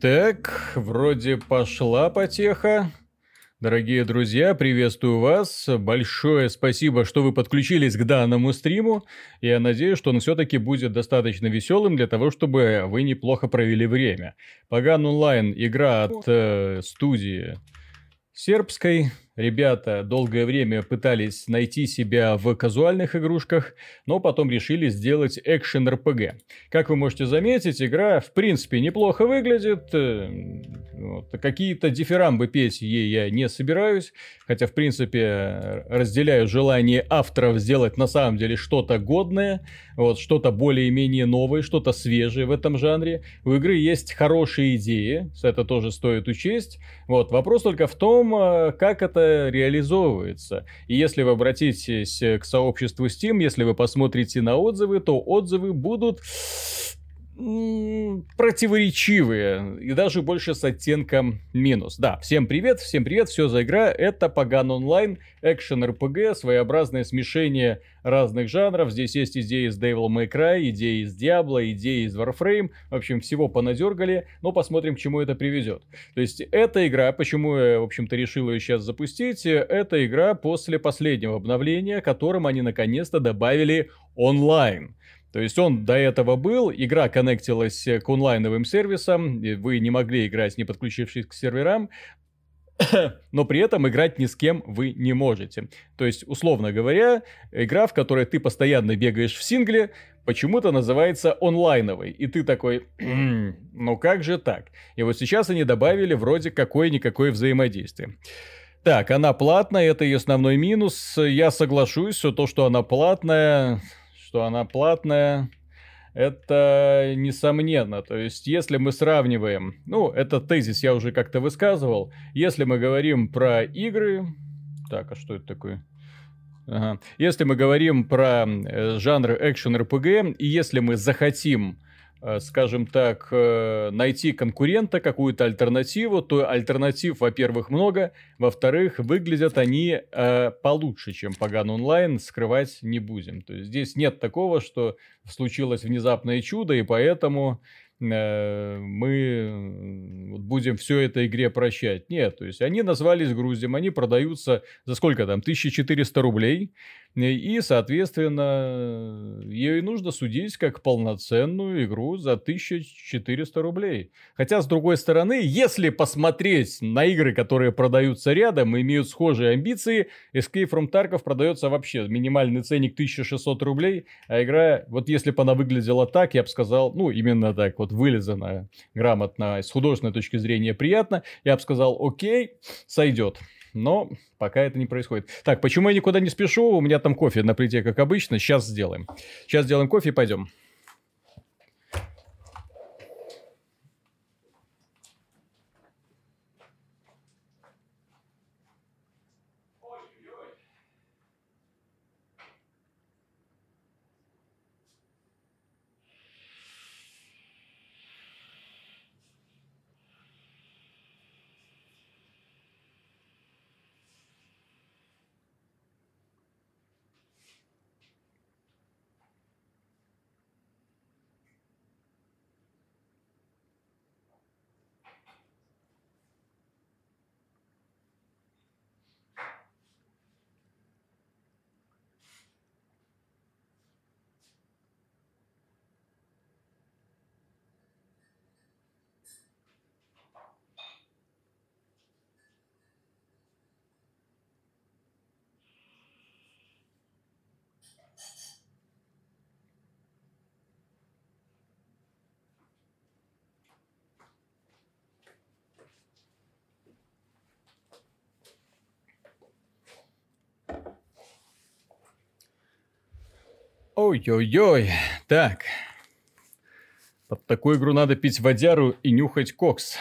Так, вроде пошла потеха. Дорогие друзья, приветствую вас. Большое спасибо, что вы подключились к данному стриму. Я надеюсь, что он все-таки будет достаточно веселым для того, чтобы вы неплохо провели время. Паган онлайн игра от э, студии сербской. Ребята долгое время пытались найти себя в казуальных игрушках, но потом решили сделать экшен РПГ. Как вы можете заметить, игра в принципе неплохо выглядит. Э, вот. Какие-то дифирамбы петь ей я не собираюсь, хотя в принципе разделяю желание авторов сделать на самом деле что-то годное, вот, что-то более-менее новое, что-то свежее в этом жанре. У игры есть хорошие идеи, это тоже стоит учесть. Вот. Вопрос только в том, э, как это реализовывается. И если вы обратитесь к сообществу Steam, если вы посмотрите на отзывы, то отзывы будут противоречивые и даже больше с оттенком минус. Да, всем привет, всем привет, все за игра, это Паган Онлайн, экшен РПГ, своеобразное смешение разных жанров. Здесь есть идеи из Devil May Cry, идеи из Diablo, идеи из Warframe, в общем, всего понадергали, но посмотрим, к чему это приведет. То есть, эта игра, почему я, в общем-то, решил ее сейчас запустить, это игра после последнего обновления, которым они наконец-то добавили онлайн. То есть он до этого был, игра коннектилась к онлайновым сервисам, вы не могли играть, не подключившись к серверам, но при этом играть ни с кем вы не можете. То есть, условно говоря, игра, в которой ты постоянно бегаешь в сингле, почему-то называется онлайновой. И ты такой, ну как же так? И вот сейчас они добавили вроде какое-никакое взаимодействие. Так, она платная, это ее основной минус. Я соглашусь, что то, что она платная, что она платная, это несомненно. То есть, если мы сравниваем, ну, этот тезис я уже как-то высказывал, если мы говорим про игры... Так, а что это такое? Ага. Если мы говорим про э, жанр экшен-РПГ, и если мы захотим скажем так, э, найти конкурента, какую-то альтернативу, то альтернатив, во-первых, много, во-вторых, выглядят они э, получше, чем Паган онлайн, скрывать не будем. То есть здесь нет такого, что случилось внезапное чудо, и поэтому Э, мы будем все это игре прощать. Нет, то есть они назвались грузим, они продаются за сколько там, 1400 рублей, и, соответственно, и нужно судить как полноценную игру за 1400 рублей. Хотя, с другой стороны, если посмотреть на игры, которые продаются рядом и имеют схожие амбиции, Escape from Tarkov продается вообще минимальный ценник 1600 рублей, а игра, вот если бы она выглядела так, я бы сказал, ну, именно так, вот вылезано грамотно, с художественной точки зрения приятно, я бы сказал, окей, сойдет. Но пока это не происходит. Так, почему я никуда не спешу? У меня там кофе на плите, как обычно. Сейчас сделаем. Сейчас сделаем кофе и пойдем. Ой-ой-ой. Так. Под такую игру надо пить водяру и нюхать кокс.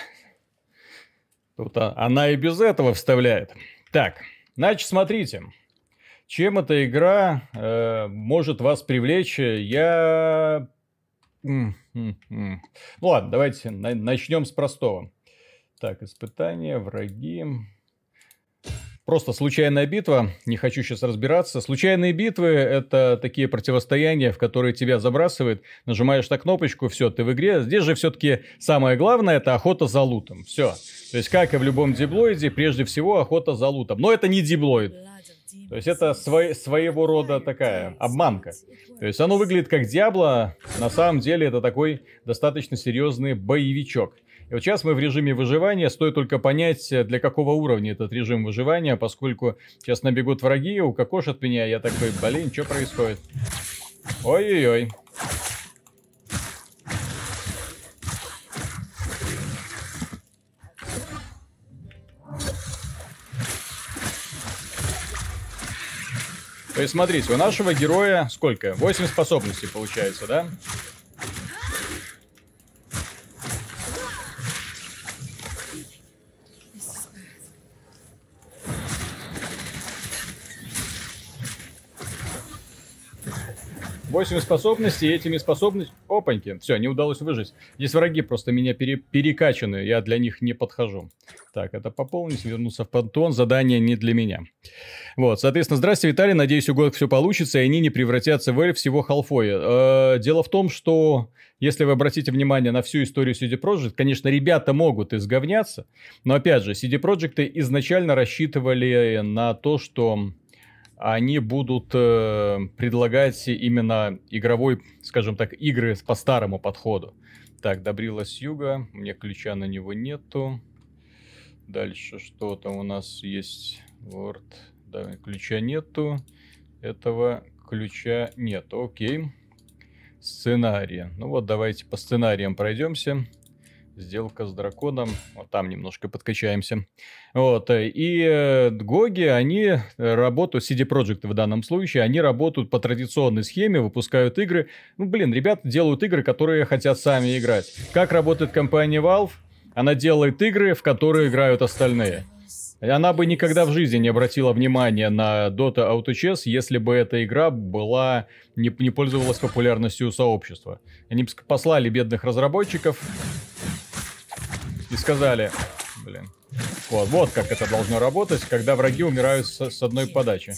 Тут она и без этого вставляет. Так, значит, смотрите. Чем эта игра э, может вас привлечь? Я... Ну ладно, давайте начнем с простого. Так, испытания, враги. Просто случайная битва, не хочу сейчас разбираться. Случайные битвы — это такие противостояния, в которые тебя забрасывает, нажимаешь на кнопочку, все, ты в игре. Здесь же все-таки самое главное — это охота за лутом. Все. То есть, как и в любом диблоиде, прежде всего охота за лутом. Но это не диблоид. То есть это свой, своего рода такая обманка. То есть оно выглядит как Диабло, на самом деле это такой достаточно серьезный боевичок. И вот сейчас мы в режиме выживания, стоит только понять, для какого уровня этот режим выживания, поскольку сейчас набегут враги, укокошат меня, я такой, блин, что происходит? Ой-ой-ой. То есть, смотрите, у нашего героя сколько? 8 способностей получается, да? Восемь способностей, этими способностями... Опаньки, все, не удалось выжить. Здесь враги просто меня пере... перекачаны, я для них не подхожу. Так, это пополнить, вернуться в пантон, задание не для меня. Вот, соответственно, здрасте, Виталий, надеюсь, у год все получится, и они не превратятся в эльф всего халфоя. Э, дело в том, что, если вы обратите внимание на всю историю CD Projekt, конечно, ребята могут изговняться, но, опять же, CD Projekt изначально рассчитывали на то, что они будут э, предлагать именно игровой, скажем так, игры по старому подходу. Так, Добрила юга, мне ключа на него нету. Дальше что-то у нас есть. Word. Да, ключа нету. Этого ключа нет. Окей. Сценарии. Ну вот, давайте по сценариям пройдемся. Сделка с драконом. Вот там немножко подкачаемся. Вот. И э, Гоги, они работают, CD Projekt в данном случае, они работают по традиционной схеме, выпускают игры. Ну, блин, ребята делают игры, которые хотят сами играть. Как работает компания Valve? Она делает игры, в которые играют остальные. Она бы никогда в жизни не обратила внимания на Dota Auto Chess, если бы эта игра была не, не пользовалась популярностью у сообщества. Они послали бедных разработчиков и сказали, блин, вот, вот как это должно работать, когда враги умирают с, с одной подачи.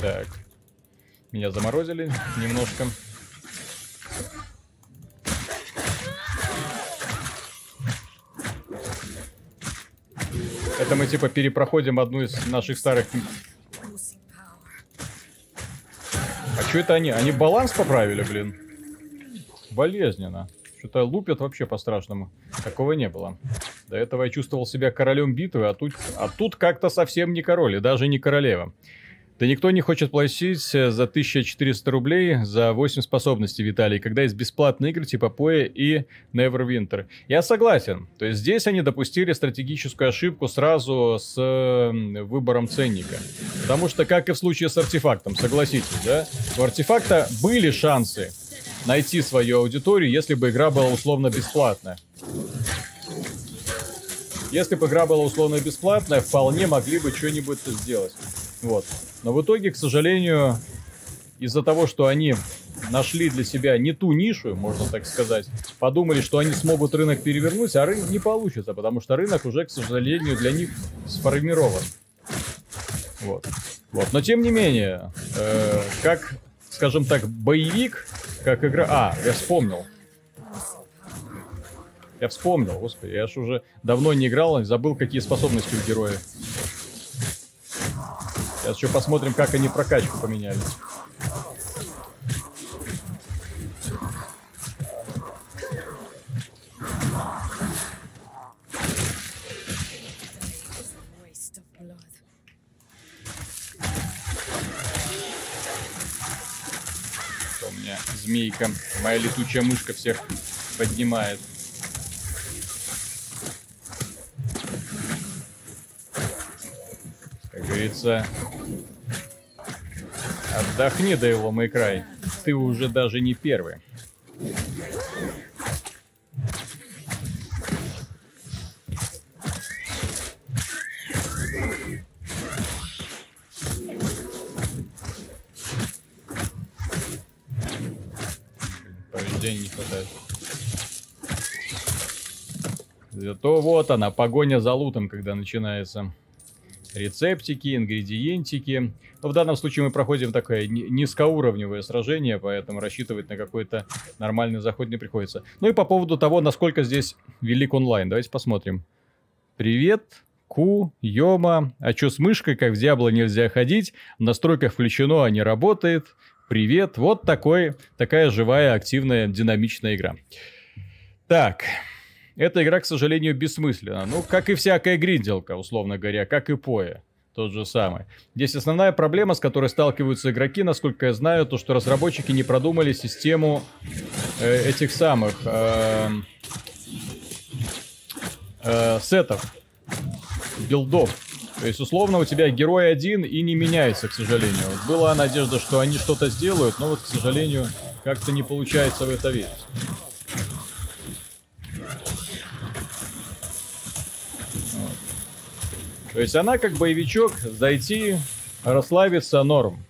Так, меня заморозили немножко. Это мы типа перепроходим одну из наших старых... А что это они? Они баланс поправили, блин? Болезненно. Что-то лупят вообще по-страшному. Такого не было. До этого я чувствовал себя королем битвы, а тут, а тут как-то совсем не король, и даже не королева. Да никто не хочет платить э, за 1400 рублей за 8 способностей, Виталий, когда есть бесплатные игры типа Poe и Neverwinter. Я согласен. То есть здесь они допустили стратегическую ошибку сразу с выбором ценника. Потому что, как и в случае с артефактом, согласитесь, да? У артефакта были шансы найти свою аудиторию, если бы игра была условно бесплатная. Если бы игра была условно бесплатная, вполне могли бы что-нибудь сделать. Вот. Но в итоге, к сожалению, из-за того, что они нашли для себя не ту нишу, можно так сказать, подумали, что они смогут рынок перевернуть, а рынок не получится, потому что рынок уже, к сожалению, для них сформирован. Вот. Вот. Но тем не менее, э, как, скажем так, боевик, как игра... А, я вспомнил. Я вспомнил, господи, я ж уже давно не играл, забыл, какие способности у героя. Сейчас еще посмотрим, как они прокачку поменяли. Змейка, моя летучая мышка всех поднимает. Как говорится, Отдохни, Дэйвол мой край. Ты уже даже не первый. Повреждений не хватает. Зато вот она, погоня за лутом, когда начинается. Рецептики, ингредиентики. Но в данном случае мы проходим такое низкоуровневое сражение, поэтому рассчитывать на какой-то нормальный заход не приходится. Ну и по поводу того, насколько здесь велик онлайн. Давайте посмотрим. Привет, Ку, Йома. А что с мышкой, как в Диабло нельзя ходить? В настройках включено, а не работает. Привет. Вот такой, такая живая, активная, динамичная игра. Так, эта игра, к сожалению, бессмысленна. Ну, как и всякая гринделка, условно говоря, как и Поя. Тот же самый. Здесь основная проблема, с которой сталкиваются игроки, насколько я знаю, то, что разработчики не продумали систему э, этих самых э, э, сетов, билдов. То есть, условно, у тебя герой один и не меняется, к сожалению. Была надежда, что они что-то сделают, но вот, к сожалению, как-то не получается в это верить. То есть она как боевичок, зайти, расслабиться норм.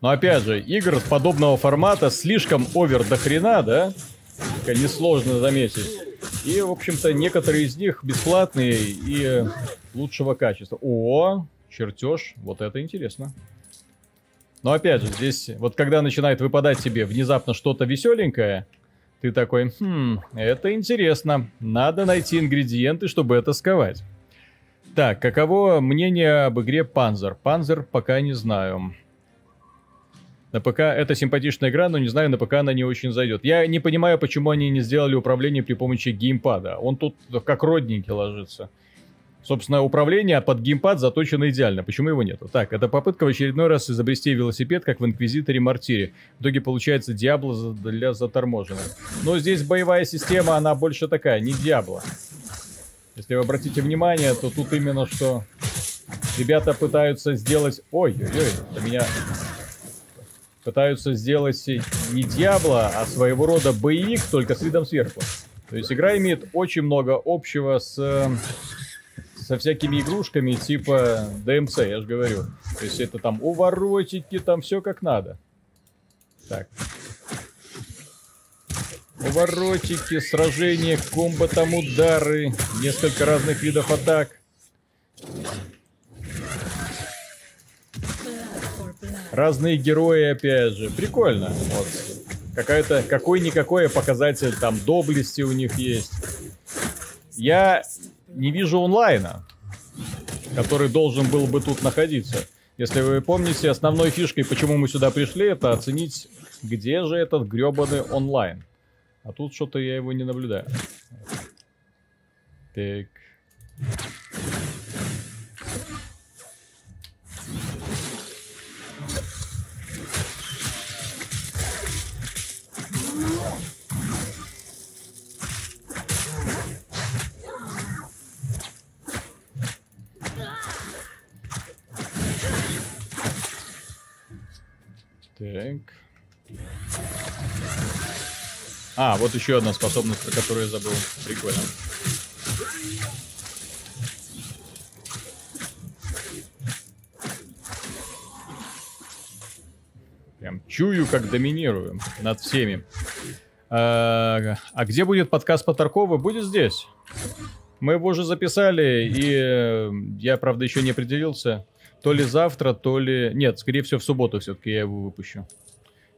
Но опять же, игр подобного формата слишком овер до хрена, да? Несложно заметить. И, в общем-то, некоторые из них бесплатные и лучшего качества. О, чертеж, вот это интересно. Но опять же, здесь, вот когда начинает выпадать тебе внезапно что-то веселенькое, ты такой, хм, это интересно. Надо найти ингредиенты, чтобы это сковать. Так, каково мнение об игре Panzer? Panzer пока не знаю. На ПК это симпатичная игра, но не знаю, на ПК она не очень зайдет. Я не понимаю, почему они не сделали управление при помощи геймпада. Он тут как родненький ложится. Собственно, управление под геймпад заточено идеально. Почему его нету? Так, это попытка в очередной раз изобрести велосипед, как в Инквизиторе Мартире. В итоге получается Диабло для заторможенных. Но здесь боевая система, она больше такая, не Диабло. Если вы обратите внимание, то тут именно что ребята пытаются сделать... Ой-ой-ой, меня... Пытаются сделать не Диабло, а своего рода боевик, только с видом сверху. То есть игра имеет очень много общего с со всякими игрушками типа DMC, я же говорю. То есть это там уворотики, там все как надо. Так, Поворотики, сражения, комбо там удары, несколько разных видов атак. Разные герои, опять же. Прикольно. Вот. Какая-то, какой-никакой показатель там доблести у них есть. Я не вижу онлайна, который должен был бы тут находиться. Если вы помните, основной фишкой, почему мы сюда пришли, это оценить, где же этот гребаный онлайн. А тут что-то я его не наблюдаю. Так. Так. А, вот еще одна способность, про которую я забыл. Прикольно. Прям чую, как доминирую над всеми. А, а где будет подкаст по Таркову? Будет здесь. Мы его уже записали, и э, я, правда, еще не определился. То ли завтра, то ли... Нет, скорее всего, в субботу все-таки я его выпущу.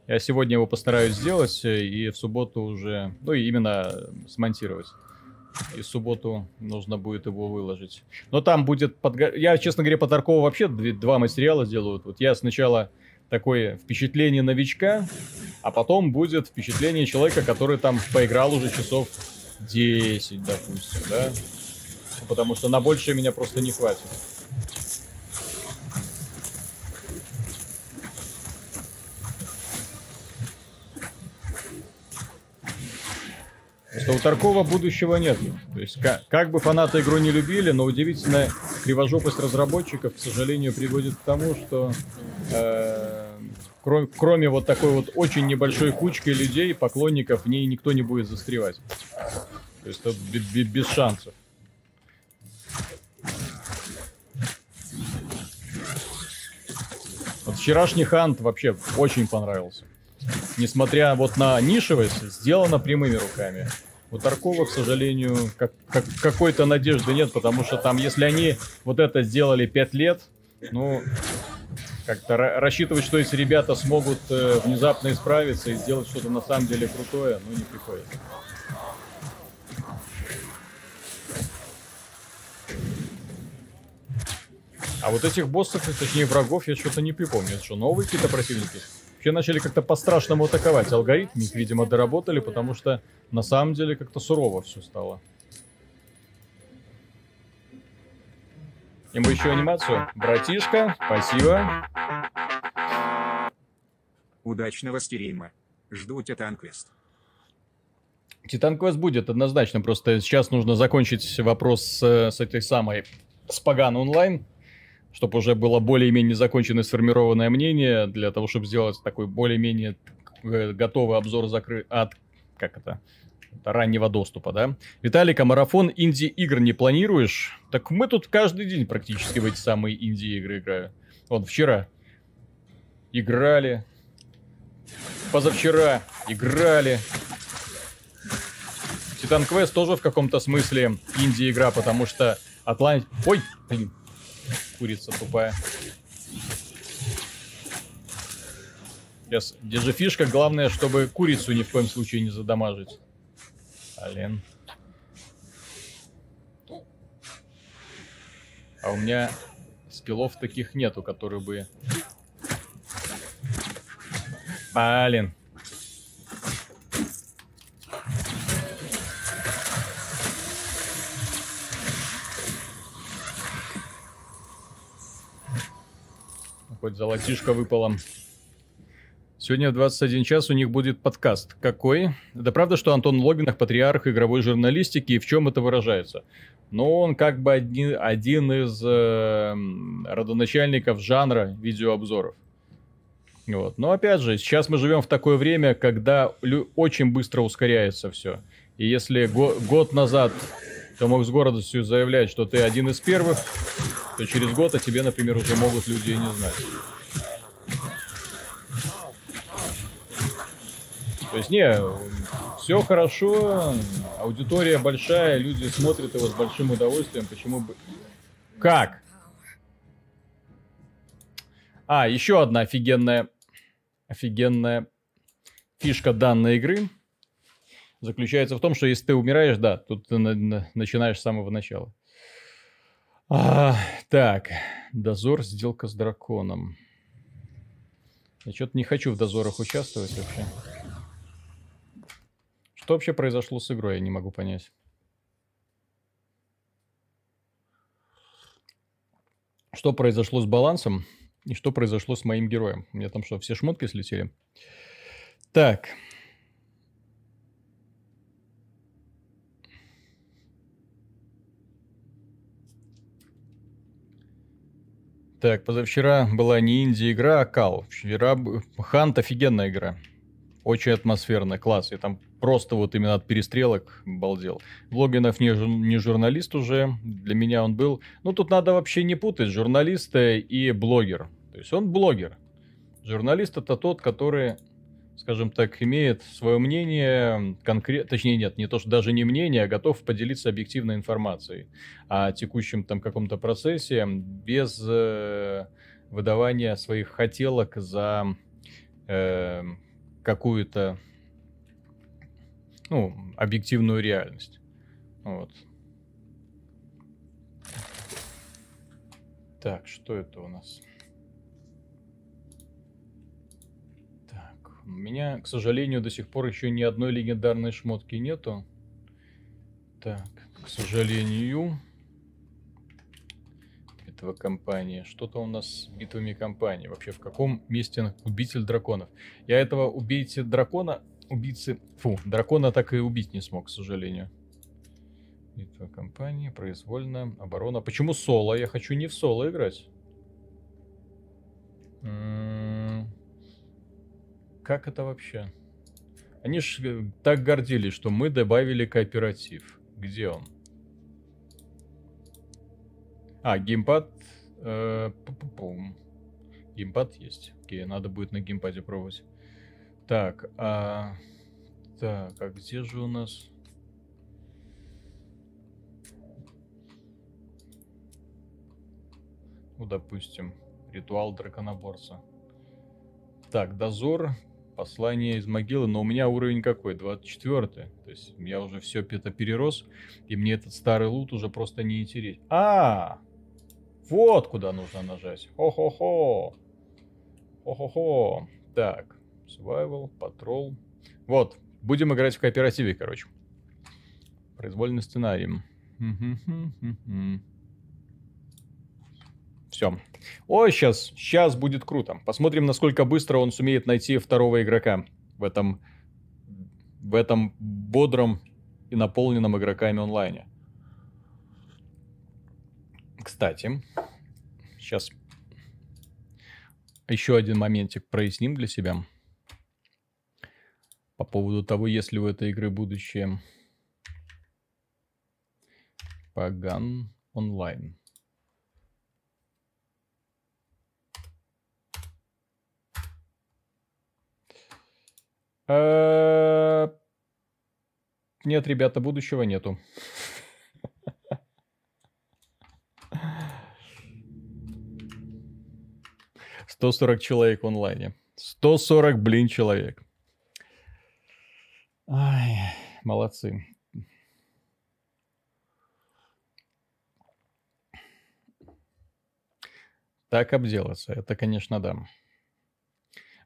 Я сегодня его постараюсь сделать э, и в субботу уже, ну и именно смонтировать. И в субботу нужно будет его выложить. Но там будет... Подго... Я, честно говоря, по Таркову вообще два материала делаю. Вот я сначала такое впечатление новичка, а потом будет впечатление человека, который там поиграл уже часов 10, допустим, да? Потому что на большее меня просто не хватит. Что у Таркова будущего нет. То есть, как, как бы фанаты игру не любили, но удивительная кривожопость разработчиков, к сожалению, приводит к тому, что э, кроме, кроме вот такой вот очень небольшой кучки людей, поклонников, в ней никто не будет застревать. То есть, без, без шансов. Вот вчерашний Хант вообще очень понравился. Несмотря вот на нишевость, сделано прямыми руками. У Таркова, к сожалению, как, как, какой-то надежды нет, потому что там, если они вот это сделали 5 лет, ну, как-то рассчитывать, что эти ребята смогут э, внезапно исправиться и сделать что-то на самом деле крутое, ну, не приходится. А вот этих боссов, точнее врагов, я что-то не припомню. Это что, новые какие-то противники? Вообще начали как-то по-страшному атаковать. Алгоритмы их, видимо, доработали, потому что на самом деле как-то сурово все стало. И мы еще анимацию. Братишка, спасибо. Удачного стрима. Жду Титанквест. Титанквест будет однозначно, просто сейчас нужно закончить вопрос с, с этой самой Спаган онлайн чтобы уже было более-менее законченное сформированное мнение, для того, чтобы сделать такой более-менее э, готовый обзор закры... от... как это? раннего доступа, да? Виталик, а марафон инди-игр не планируешь? Так мы тут каждый день практически в эти самые инди-игры играем. Вот вчера играли, позавчера играли. Титан Квест тоже в каком-то смысле инди-игра, потому что Атлант... Ой, блин, курица тупая. Сейчас, где же фишка? Главное, чтобы курицу ни в коем случае не задамажить. Блин. А у меня скиллов таких нету, которые бы... Блин. Золотишко выпало. Сегодня в 21 час у них будет подкаст. Какой? Это правда, что Антон Логинах патриарх игровой журналистики, и в чем это выражается? Ну, он как бы один, один из э, родоначальников жанра видеообзоров. Вот. Но опять же, сейчас мы живем в такое время, когда очень быстро ускоряется все. И если го год назад ты мог с гордостью заявлять, что ты один из первых, то через год о тебе, например, уже могут люди и не знать. То есть, не, все хорошо, аудитория большая, люди смотрят его с большим удовольствием, почему бы... Как? А, еще одна офигенная, офигенная фишка данной игры заключается в том, что если ты умираешь, да, тут ты на- на- начинаешь с самого начала. А, так, дозор, сделка с драконом. Я что-то не хочу в дозорах участвовать вообще. Что вообще произошло с игрой, я не могу понять. Что произошло с балансом и что произошло с моим героем. У меня там что, все шмотки слетели? Так. Так, позавчера была не инди-игра, а кал. Вчера Хант офигенная игра. Очень атмосферная, класс. Я там просто вот именно от перестрелок балдел. Логинов не, не журналист уже, для меня он был. Ну, тут надо вообще не путать журналиста и блогер. То есть он блогер. Журналист это тот, который скажем так, имеет свое мнение, конкрет, точнее нет, не то, что даже не мнение, а готов поделиться объективной информацией о текущем там каком-то процессе без э, выдавания своих хотелок за э, какую-то ну, объективную реальность. Вот. Так, что это у нас? У меня, к сожалению, до сих пор еще ни одной легендарной шмотки нету. Так, к сожалению. Битва компании. Что-то у нас с битвами компании. Вообще, в каком месте убитель драконов? Я этого убийцы дракона, убийцы, фу, дракона так и убить не смог, к сожалению. Битва компании, произвольно, оборона. Почему соло? Я хочу не в соло играть. М -м -м как это вообще? Они же э, так гордились, что мы добавили кооператив. Где он? А, геймпад... Э, пу геймпад есть. Окей, надо будет на геймпаде пробовать. Так, а... Так, а где же у нас... Ну, допустим, ритуал драконоборца. Так, дозор, послание из могилы, но у меня уровень какой? 24 То есть я уже все это перерос, и мне этот старый лут уже просто не интересен. А, вот куда нужно нажать. Хо-хо-хо. Хо-хо-хо. Так, survival, patrol. Вот, будем играть в кооперативе, короче. Произвольный сценарий. Все. О, сейчас, сейчас будет круто. Посмотрим, насколько быстро он сумеет найти второго игрока в этом, в этом бодром и наполненном игроками онлайне. Кстати, сейчас еще один моментик проясним для себя. По поводу того, есть ли у этой игры будущее. Паган онлайн. Нет, ребята, будущего нету. 140 человек в онлайне. 140, блин, человек. Ай, молодцы. Так обделаться, это, конечно, да.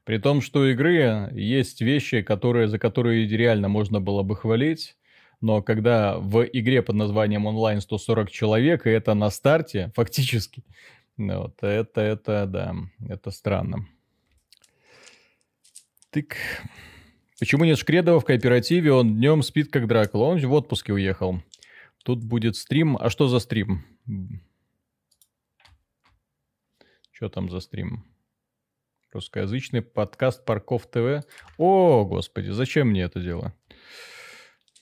При том, что у игры есть вещи, которые, за которые реально можно было бы хвалить, но когда в игре под названием онлайн 140 человек, и это на старте, фактически, ну вот, это, это, да, это странно. Тык. Почему нет Шкредова в кооперативе? Он днем спит как Дракула. Он в отпуске уехал. Тут будет стрим. А что за стрим? Что там за стрим? Русскоязычный подкаст Парков ТВ. О, господи, зачем мне это дело?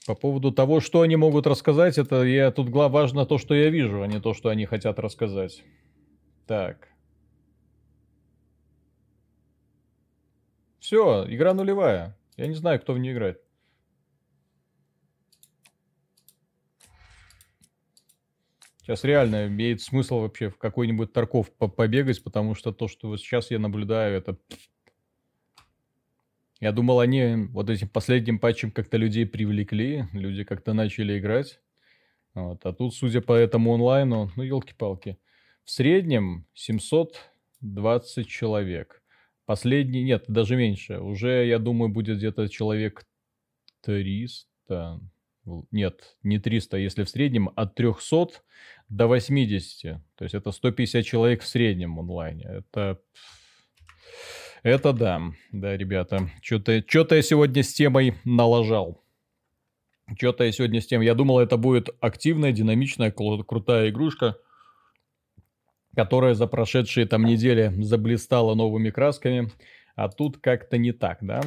По поводу того, что они могут рассказать, это я тут важно то, что я вижу, а не то, что они хотят рассказать. Так. Все, игра нулевая. Я не знаю, кто в нее играет. Сейчас реально имеет смысл вообще в какой-нибудь Тарков побегать, потому что то, что вот сейчас я наблюдаю, это... Я думал, они вот этим последним патчем как-то людей привлекли, люди как-то начали играть. Вот. А тут, судя по этому онлайну, ну, елки-палки. В среднем 720 человек. Последний, нет, даже меньше. Уже, я думаю, будет где-то человек 300. Нет, не 300, если в среднем от 300 до 80. То есть это 150 человек в среднем онлайне. Это... Это да, да, ребята. Что-то что я сегодня с темой налажал. Что-то я сегодня с тем... Я думал, это будет активная, динамичная, крутая игрушка которая за прошедшие там недели заблистала новыми красками. А тут как-то не так, да?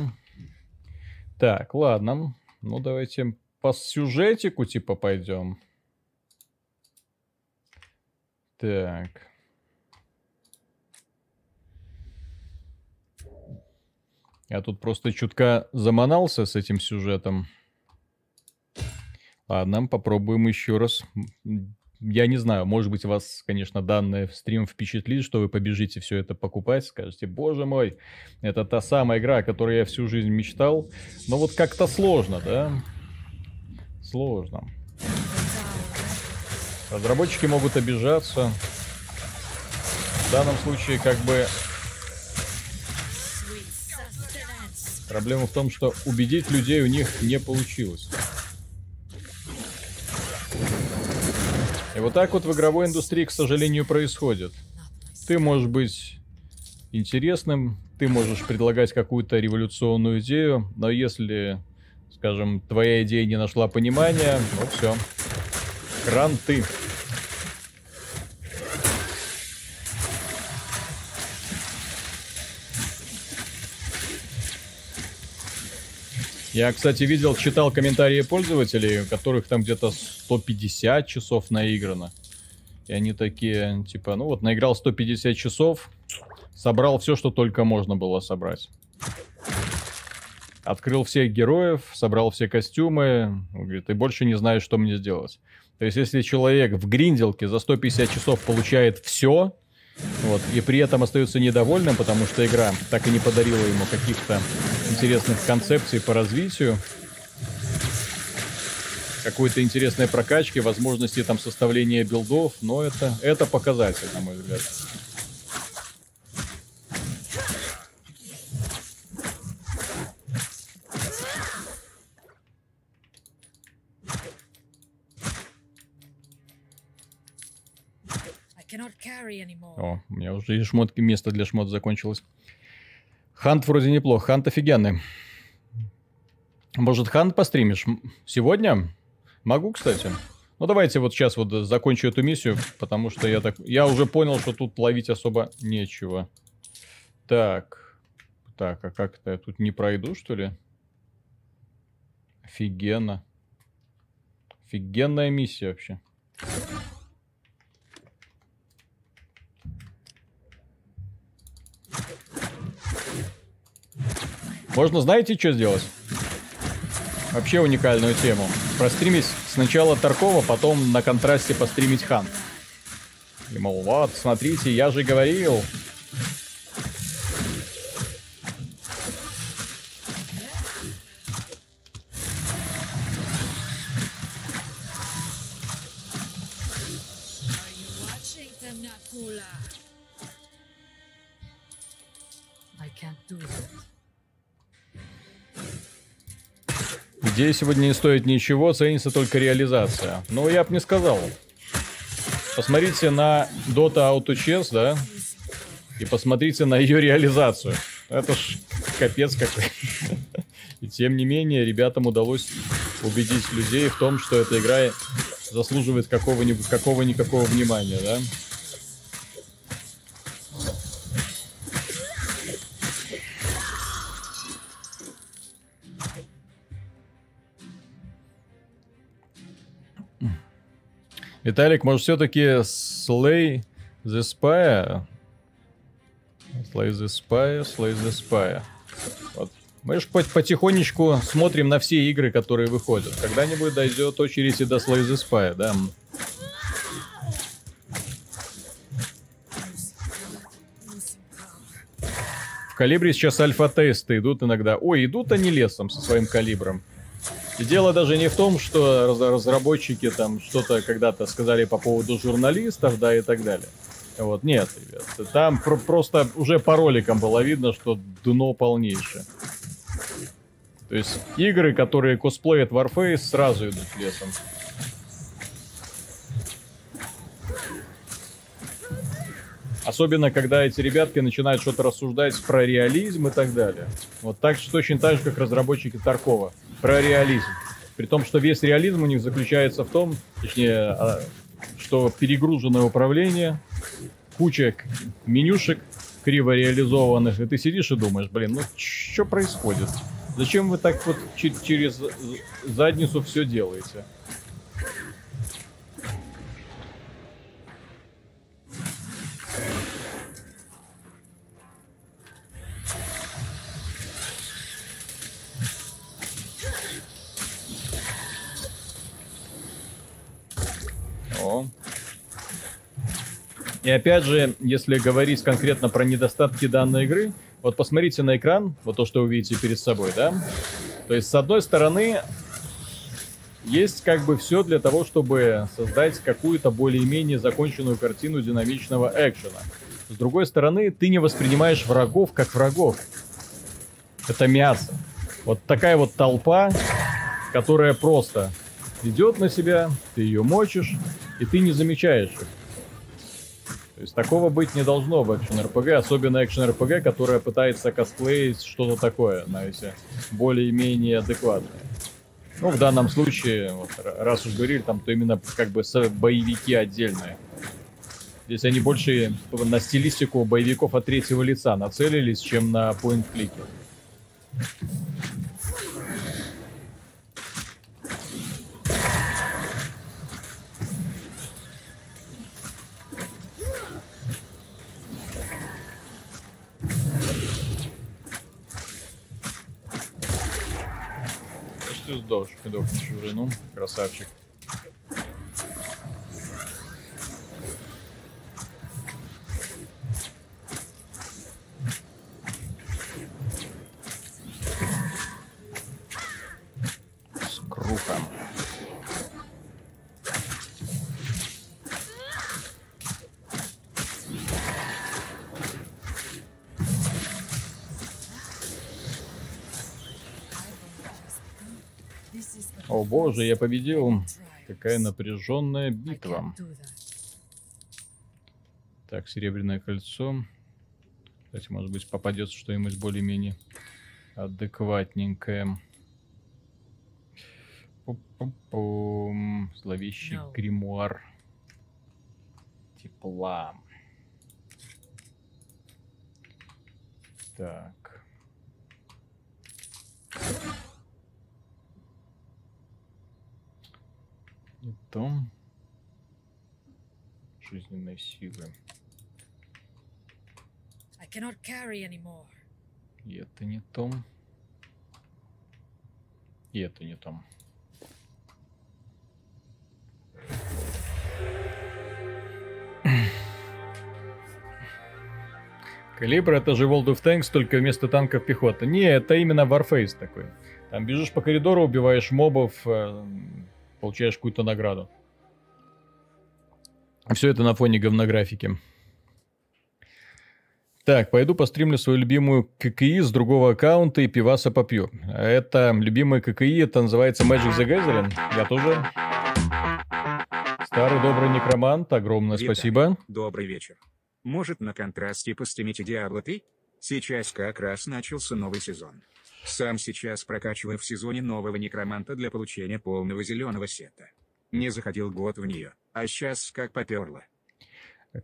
Так, ладно. Ну, давайте по сюжетику типа пойдем. Так. Я тут просто чутка заманался с этим сюжетом. Ладно, попробуем еще раз я не знаю, может быть, вас, конечно, данный стрим впечатлит, что вы побежите все это покупать, скажете, боже мой, это та самая игра, о которой я всю жизнь мечтал. Но вот как-то сложно, да? Сложно. Разработчики могут обижаться. В данном случае, как бы... Проблема в том, что убедить людей у них не получилось. И вот так вот в игровой индустрии, к сожалению, происходит. Ты можешь быть интересным, ты можешь предлагать какую-то революционную идею, но если, скажем, твоя идея не нашла понимания, ну все. Кран ты. Я, кстати, видел, читал комментарии пользователей, у которых там где-то 150 часов наиграно. И они такие, типа, ну вот, наиграл 150 часов, собрал все, что только можно было собрать. Открыл всех героев, собрал все костюмы, говорит, и больше не знаю, что мне сделать. То есть, если человек в гринделке за 150 часов получает все, Вот. И при этом остается недовольным, потому что игра так и не подарила ему каких-то интересных концепций по развитию. Какой-то интересной прокачки, возможности там составления билдов, но это, это показатель, на мой взгляд. О, у меня уже и шмотки, место для шмот закончилось. Хант вроде неплох, Хант офигенный. Может, Хант постримишь? Сегодня? Могу, кстати. Ну, давайте вот сейчас вот закончу эту миссию, потому что я так... Я уже понял, что тут ловить особо нечего. Так. Так, а как-то я тут не пройду, что ли? Офигенно. Офигенная миссия вообще. Можно, знаете, что сделать? Вообще уникальную тему. Простримить сначала Таркова, потом на контрасте постримить Хан. И мол, вот, смотрите, я же говорил. Идея сегодня не стоит ничего, ценится только реализация. Но я бы не сказал. Посмотрите на Dota Auto Chess, да? И посмотрите на ее реализацию. Это ж капец какой. И тем не менее, ребятам удалось убедить людей в том, что эта игра заслуживает какого-нибудь какого-никакого внимания, да? Виталик, может, все-таки Slay the Spy? Slay the Spy, Slay the Spy. Вот. Мы же потихонечку смотрим на все игры, которые выходят. Когда-нибудь дойдет очередь и до Slay the Spy, да? В калибре сейчас альфа-тесты идут иногда. Ой, идут они лесом со своим калибром. И дело даже не в том, что разработчики там что-то когда-то сказали по поводу журналистов, да, и так далее. Вот, нет, ребят, там про- просто уже по роликам было видно, что дно полнейшее. То есть игры, которые косплеят Warface, сразу идут лесом. Особенно, когда эти ребятки начинают что-то рассуждать про реализм и так далее. Вот так же, точно так же, как разработчики Таркова про реализм. При том, что весь реализм у них заключается в том, точнее, а, что перегруженное управление, куча менюшек криво реализованных, и ты сидишь и думаешь, блин, ну что происходит? Зачем вы так вот через задницу все делаете? И опять же, если говорить конкретно про недостатки данной игры, вот посмотрите на экран, вот то, что вы видите перед собой, да? То есть, с одной стороны, есть как бы все для того, чтобы создать какую-то более-менее законченную картину динамичного экшена. С другой стороны, ты не воспринимаешь врагов как врагов. Это мясо. Вот такая вот толпа, которая просто идет на себя, ты ее мочишь, и ты не замечаешь их. То есть такого быть не должно в экшен-РПГ, особенно экшен-РПГ, которая пытается косплеить что-то такое, знаете, более-менее адекватное. Ну, в данном случае, вот, раз уж говорили, там, то именно как бы боевики отдельные. Здесь они больше на стилистику боевиков от третьего лица нацелились, чем на point-клики. Ты сдохнешь, сдохнешь уже, ну, красавчик. Боже, я победил. Какая напряженная битва. Так, серебряное кольцо. Кстати, может быть, попадется что-нибудь более-менее адекватненькое. Пу-пу-пум. Зловещий no. гримуар тепла. Так. То. Жизненной силы. И это не то. И это не то. Калибр это же World of Tanks, только вместо танков пехота. Не, это именно Warface такой. Там бежишь по коридору, убиваешь мобов, э, получаешь какую-то награду. Все это на фоне говнографики. Так, пойду постримлю свою любимую ККИ с другого аккаунта и пиваса попью. Это любимая ККИ, это называется Magic the Gathering. Я тоже. Старый добрый некромант, огромное Виталий, спасибо. Добрый вечер. Может на контрасте постримите Diablo 3? Сейчас как раз начался новый сезон. Сам сейчас прокачиваю в сезоне нового некроманта для получения полного зеленого сета. Не заходил год в нее, а сейчас как поперло.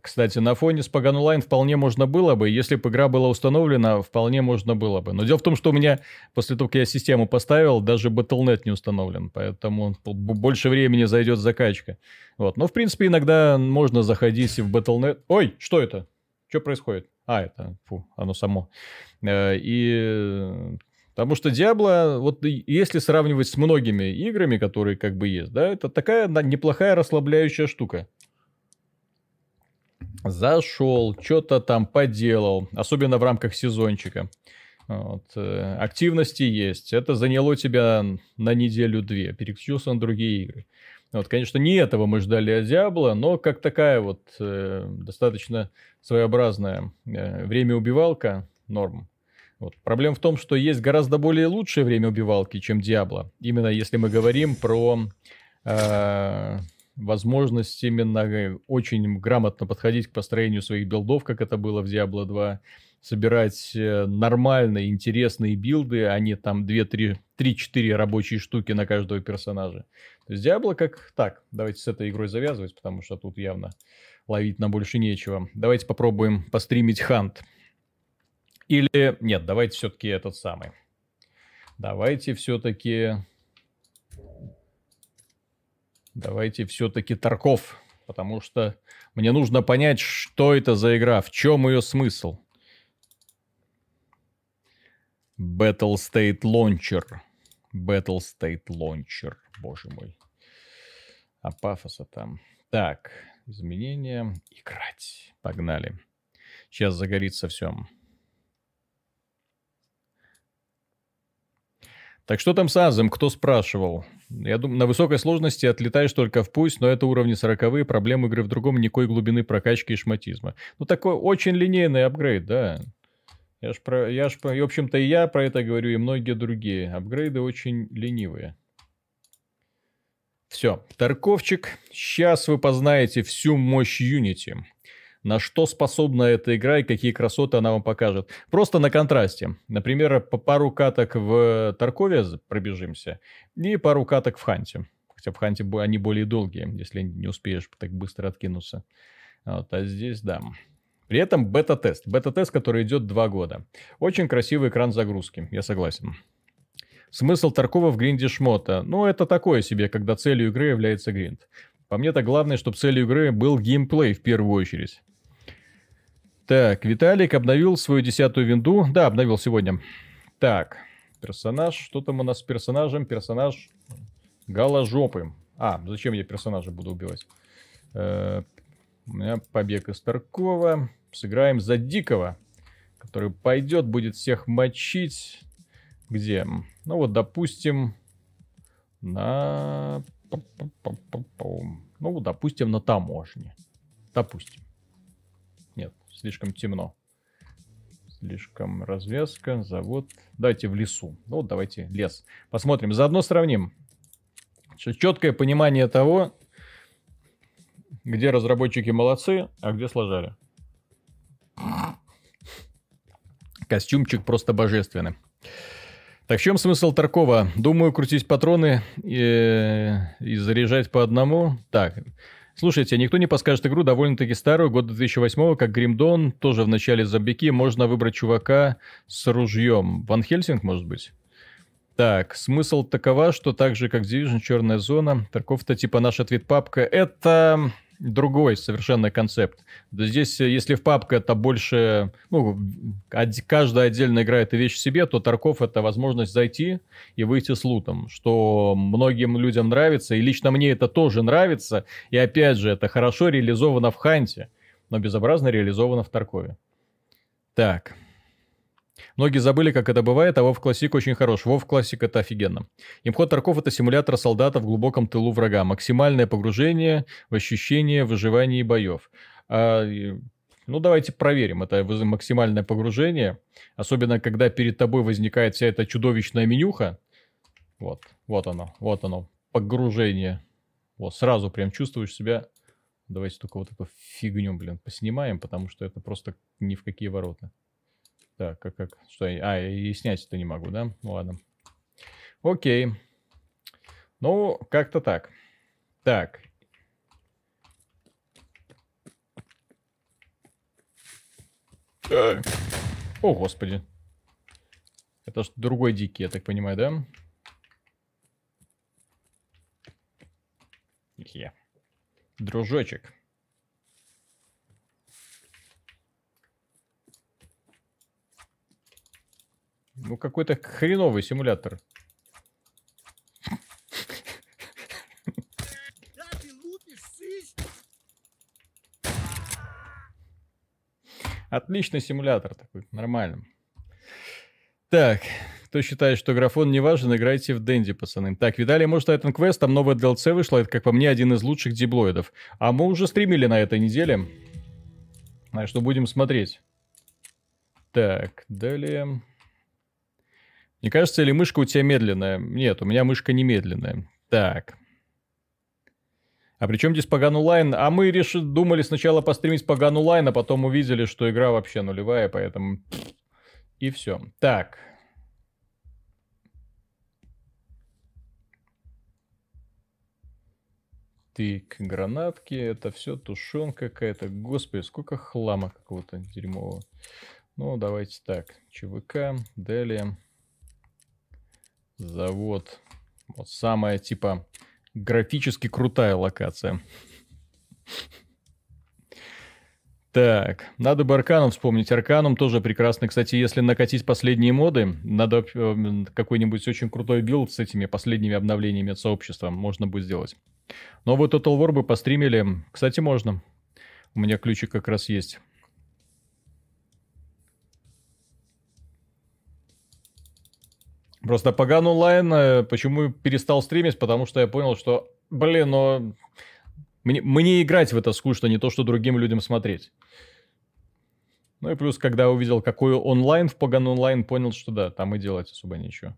Кстати, на фоне с Pagan Online вполне можно было бы, если бы игра была установлена, вполне можно было бы. Но дело в том, что у меня, после того, как я систему поставил, даже Battle.net не установлен, поэтому больше времени зайдет закачка. Вот. Но, в принципе, иногда можно заходить в Battle.net. Ой, что это? Что происходит? А, это, фу, оно само. Э, и Потому что Diablo, вот если сравнивать с многими играми, которые как бы есть, да, это такая неплохая расслабляющая штука. Зашел, что-то там поделал, особенно в рамках сезончика. Вот. Э, активности есть. Это заняло тебя на неделю-две. Переключился на другие игры. Вот, конечно, не этого мы ждали от Диабло, но как такая вот э, достаточно своеобразная э, время-убивалка норм. Вот. Проблема в том, что есть гораздо более лучшее время убивалки, чем Диабло. Именно если мы говорим про э, возможность именно э, очень грамотно подходить к построению своих билдов, как это было в Diablo 2, собирать э, нормальные, интересные билды, а не там 2-3-4 рабочие штуки на каждого персонажа. То есть Diablo как так, давайте с этой игрой завязывать, потому что тут явно ловить на больше нечего. Давайте попробуем постримить Хант. Или нет, давайте все-таки этот самый. Давайте все-таки Давайте все-таки Тарков, потому что мне нужно понять, что это за игра, в чем ее смысл. Battle State Launcher. Battle State Launcher, боже мой. А пафоса там. Так, изменения. Играть. Погнали. Сейчас загорится все. Так что там с Азом, кто спрашивал? Я думаю, на высокой сложности отлетаешь только в пусть, но это уровни 40 проблемы игры в другом, никакой глубины прокачки и шматизма. Ну, такой очень линейный апгрейд, да. Я ж про, я ж, и, в общем-то, и я про это говорю, и многие другие. Апгрейды очень ленивые. Все, Тарковчик, сейчас вы познаете всю мощь Unity на что способна эта игра и какие красоты она вам покажет. Просто на контрасте. Например, по пару каток в Таркове пробежимся и пару каток в Ханте. Хотя в Ханте они более долгие, если не успеешь так быстро откинуться. Вот, а здесь, да. При этом бета-тест. Бета-тест, который идет два года. Очень красивый экран загрузки, я согласен. Смысл Таркова в гринде шмота? Ну, это такое себе, когда целью игры является гринд. По мне-то главное, чтобы целью игры был геймплей в первую очередь. Так, Виталик обновил свою десятую винду. Да, обновил сегодня. Так, персонаж. Что там у нас с персонажем? Персонаж голожопый. А, зачем я персонажа буду убивать? Э, у меня побег из Таркова. Сыграем за Дикого, который пойдет, будет всех мочить. Где? Ну вот, допустим, на... Ну, допустим, на таможне. Допустим слишком темно. Слишком развязка, завод. Давайте в лесу. Ну, давайте лес. Посмотрим. Заодно сравним. Четкое понимание того, где разработчики молодцы, а где сложали. Костюмчик просто божественный. Так в чем смысл Таркова? Думаю, крутить патроны и, и заряжать по одному. Так, слушайте, никто не подскажет игру довольно-таки старую, года 2008 как Гримдон, тоже в начале зомбики. Можно выбрать чувака с ружьем. Ван Хельсинг, может быть? Так, смысл такова, что так же, как Division, Черная зона, Тарков-то типа наш ответ папка. Это другой совершенно концепт. Здесь, э, если в папка это больше, ну, каждая отдельная игра это вещь себе, то Тарков это возможность зайти и выйти с лутом, что многим людям нравится, и лично мне это тоже нравится, и опять же, это хорошо реализовано в Ханте, но безобразно реализовано в Таркове. Так, Многие забыли, как это бывает, а WoW Classic очень хорош. WoW Classic это офигенно. Имход Тарков это симулятор солдата в глубоком тылу врага. Максимальное погружение в ощущение выживания и боев. А, ну, давайте проверим это максимальное погружение. Особенно, когда перед тобой возникает вся эта чудовищная менюха. Вот, вот оно, вот оно, погружение. Вот, сразу прям чувствуешь себя... Давайте только вот эту фигню, блин, поснимаем, потому что это просто ни в какие ворота. Так, как, как, что а, и снять это не могу, да? Ну, ладно. Окей. Ну, как-то так. Так. О, господи. Это ж другой дикий, я так понимаю, да? Е. Дружочек. Ну, какой-то хреновый симулятор. Отличный симулятор такой, нормально. Так, кто считает, что графон не важен, играйте в Дэнди, пацаны. Так, видали, может, этот квест, там новая DLC вышла, это, как по мне, один из лучших диблоидов. А мы уже стримили на этой неделе. Так что будем смотреть. Так, далее. Не кажется ли мышка у тебя медленная? Нет, у меня мышка не медленная. Так. А при чем здесь Паган Онлайн? А мы решили, думали сначала постримить Паган Онлайн, а потом увидели, что игра вообще нулевая, поэтому... И все. Так. Тык, гранатки, это все тушенка какая-то. Господи, сколько хлама какого-то дерьмового. Ну, давайте так. ЧВК, далее завод. Вот самая, типа, графически крутая локация. Так, надо бы Arcanum вспомнить. Arcanum тоже прекрасный. Кстати, если накатить последние моды, надо э, какой-нибудь очень крутой билд с этими последними обновлениями от сообщества можно будет сделать. Новый Total War бы постримили. Кстати, можно. У меня ключик как раз есть. Просто Паган онлайн, э, почему перестал стримить, потому что я понял, что, блин, но мне, мне играть в это скучно, не то, что другим людям смотреть. Ну и плюс, когда увидел, какой онлайн в Паган онлайн, понял, что да, там и делать особо нечего.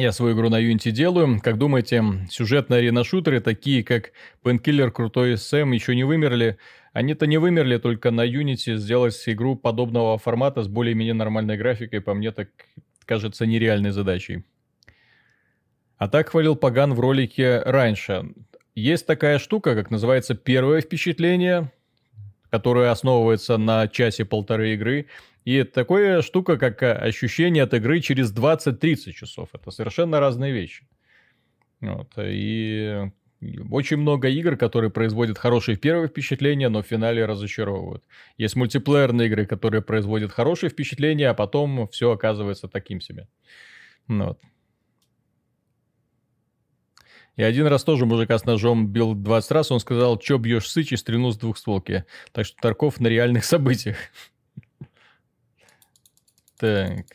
Я свою игру на Unity делаю. Как думаете, сюжетные арена-шутеры, такие как Painkiller, Крутой Сэм, еще не вымерли? Они-то не вымерли, только на Unity сделать игру подобного формата с более-менее нормальной графикой, по мне так кажется нереальной задачей. А так хвалил Паган в ролике раньше. Есть такая штука, как называется первое впечатление, которое основывается на часе-полторы игры – и такая штука, как э, ощущение от игры через 20-30 часов. Это совершенно разные вещи. Вот. И очень много игр, которые производят хорошие первые впечатления, но в финале разочаровывают. Есть мультиплеерные игры, которые производят хорошие впечатления, а потом все оказывается таким себе. Ну вот. И один раз тоже мужика с ножом бил 20 раз, он сказал, чё бьешь сыч и стрельнул с двухстволки. Так что Тарков на реальных событиях. Так.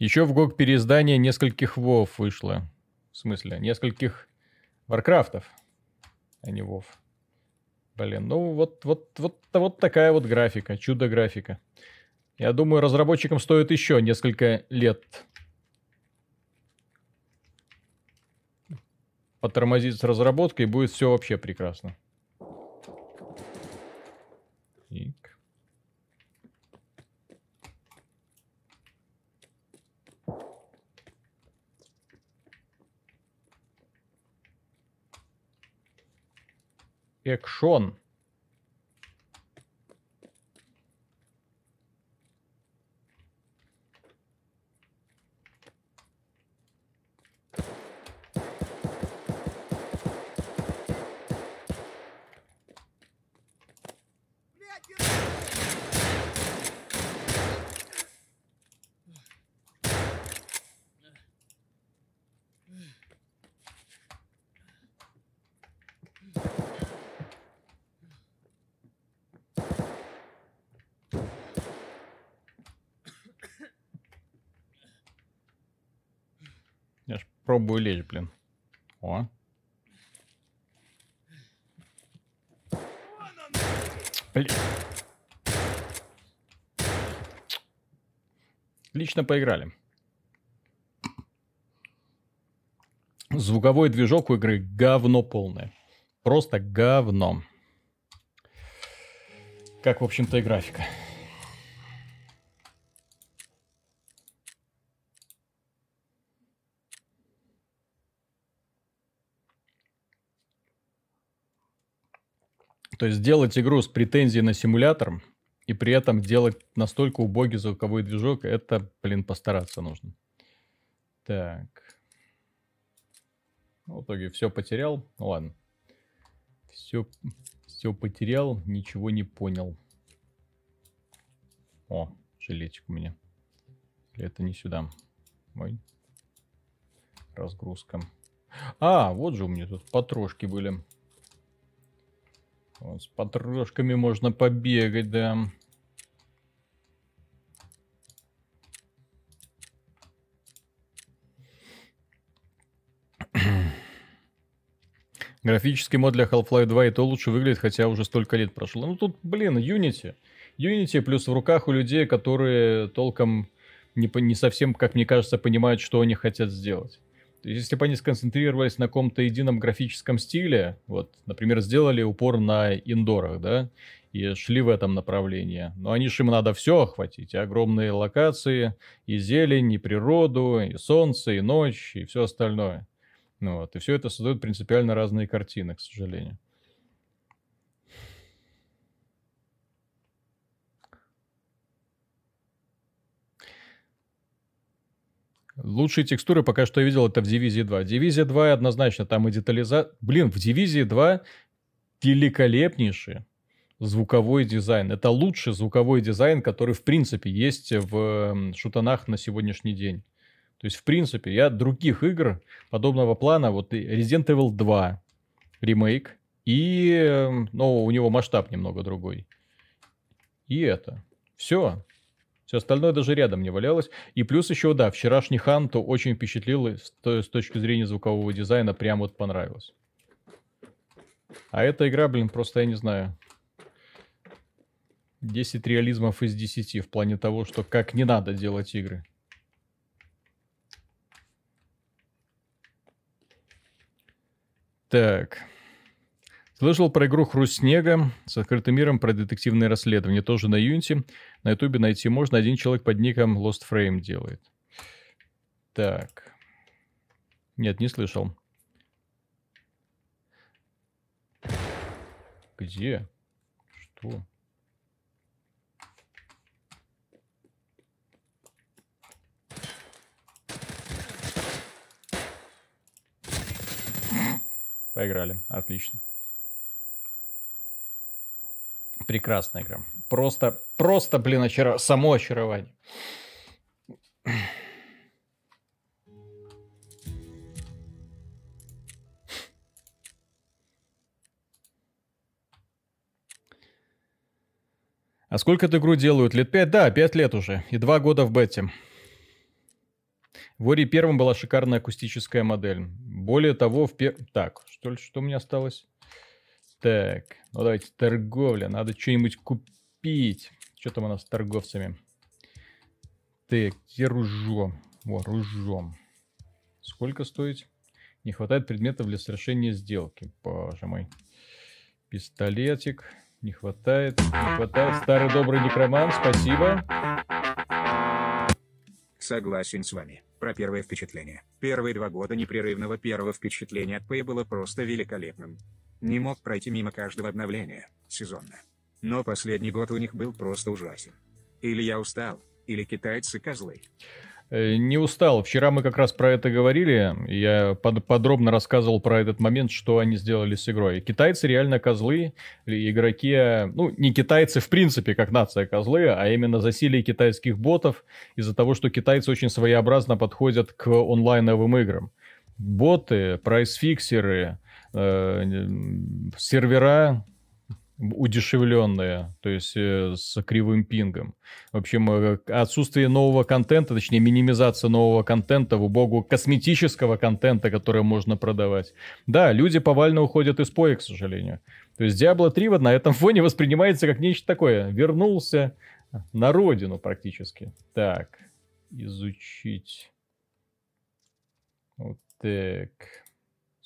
Еще в GOG переиздание нескольких ВОВ вышло. В смысле, нескольких Warcraft ов, а не ВОВ. Блин, ну вот, вот, вот, вот такая вот графика, чудо-графика. Я думаю, разработчикам стоит еще несколько лет потормозить с разработкой, и будет все вообще прекрасно. И Экшон. Пробую лечь, блин. О. Блин. Лично поиграли. Звуковой движок у игры говно полное. Просто говно. Как, в общем-то, и графика. То есть сделать игру с претензией на симулятор и при этом делать настолько убогий звуковой движок, это, блин, постараться нужно. Так. В итоге все потерял. Ну ладно. Все, все потерял, ничего не понял. О, жилетик у меня. Или это не сюда? Ой. Разгрузка. А, вот же у меня тут потрошки были. С потрошками можно побегать, да. Графический мод для Half-Life 2 и то лучше выглядит, хотя уже столько лет прошло. Ну тут, блин, Unity. Unity плюс в руках у людей, которые толком не, не совсем, как мне кажется, понимают, что они хотят сделать. Если бы они сконцентрировались на каком-то едином графическом стиле, вот, например, сделали упор на индорах, да, и шли в этом направлении. Но они же им надо все охватить. И огромные локации, и зелень, и природу, и солнце, и ночь, и все остальное. Ну, вот. И все это создает принципиально разные картины, к сожалению. Лучшие текстуры пока что я видел это в Дивизии 2. Дивизия 2 однозначно там и детализация. Блин, в Дивизии 2 великолепнейший звуковой дизайн. Это лучший звуковой дизайн, который в принципе есть в шутанах на сегодняшний день. То есть, в принципе, я других игр подобного плана, вот Resident Evil 2 ремейк, и, ну, у него масштаб немного другой. И это. Все. Все остальное даже рядом не валялось. И плюс еще, да, вчерашний Ханто очень впечатлил с, с точки зрения звукового дизайна, прям вот понравилось. А эта игра, блин, просто я не знаю. 10 реализмов из 10 в плане того, что как не надо делать игры. Так. Слышал про игру «Хруст снега» с открытым миром про детективное расследование. Тоже на Юнити. На Ютубе найти можно. Один человек под ником Lost Frame делает. Так. Нет, не слышал. Где? Что? Поиграли. Отлично. Прекрасная игра. Просто, просто, блин, очар... само очарование. А сколько эту игру делают? Лет пять? Да, пять лет уже. И два года в бете. В Ори первом была шикарная акустическая модель. Более того, в пер... Так, что, что у меня осталось? Так, ну давайте торговля. Надо что-нибудь купить. Что там у нас с торговцами? Так, где ружо? О, ружом. Сколько стоит? Не хватает предметов для совершения сделки. Боже мой. Пистолетик. Не хватает. Не хватает. Старый добрый некроман. Спасибо. Согласен с вами. Про первое впечатление. Первые два года непрерывного первого впечатления от Пэй было просто великолепным. Не мог пройти мимо каждого обновления, сезонно. Но последний год у них был просто ужасен. Или я устал, или китайцы козлы. Э, не устал. Вчера мы как раз про это говорили. Я под, подробно рассказывал про этот момент, что они сделали с игрой. Китайцы реально козлы. Игроки, ну, не китайцы в принципе, как нация козлы, а именно засилие китайских ботов из-за того, что китайцы очень своеобразно подходят к онлайновым играм. Боты, прайсфиксеры, сервера удешевленные, то есть э, с кривым пингом. В общем, э, отсутствие нового контента, точнее минимизация нового контента в убогу косметического контента, который можно продавать. Да, люди повально уходят из поя, к сожалению. То есть Diablo 3 вот на этом фоне воспринимается как нечто такое. Вернулся на родину практически. Так, изучить. Вот так.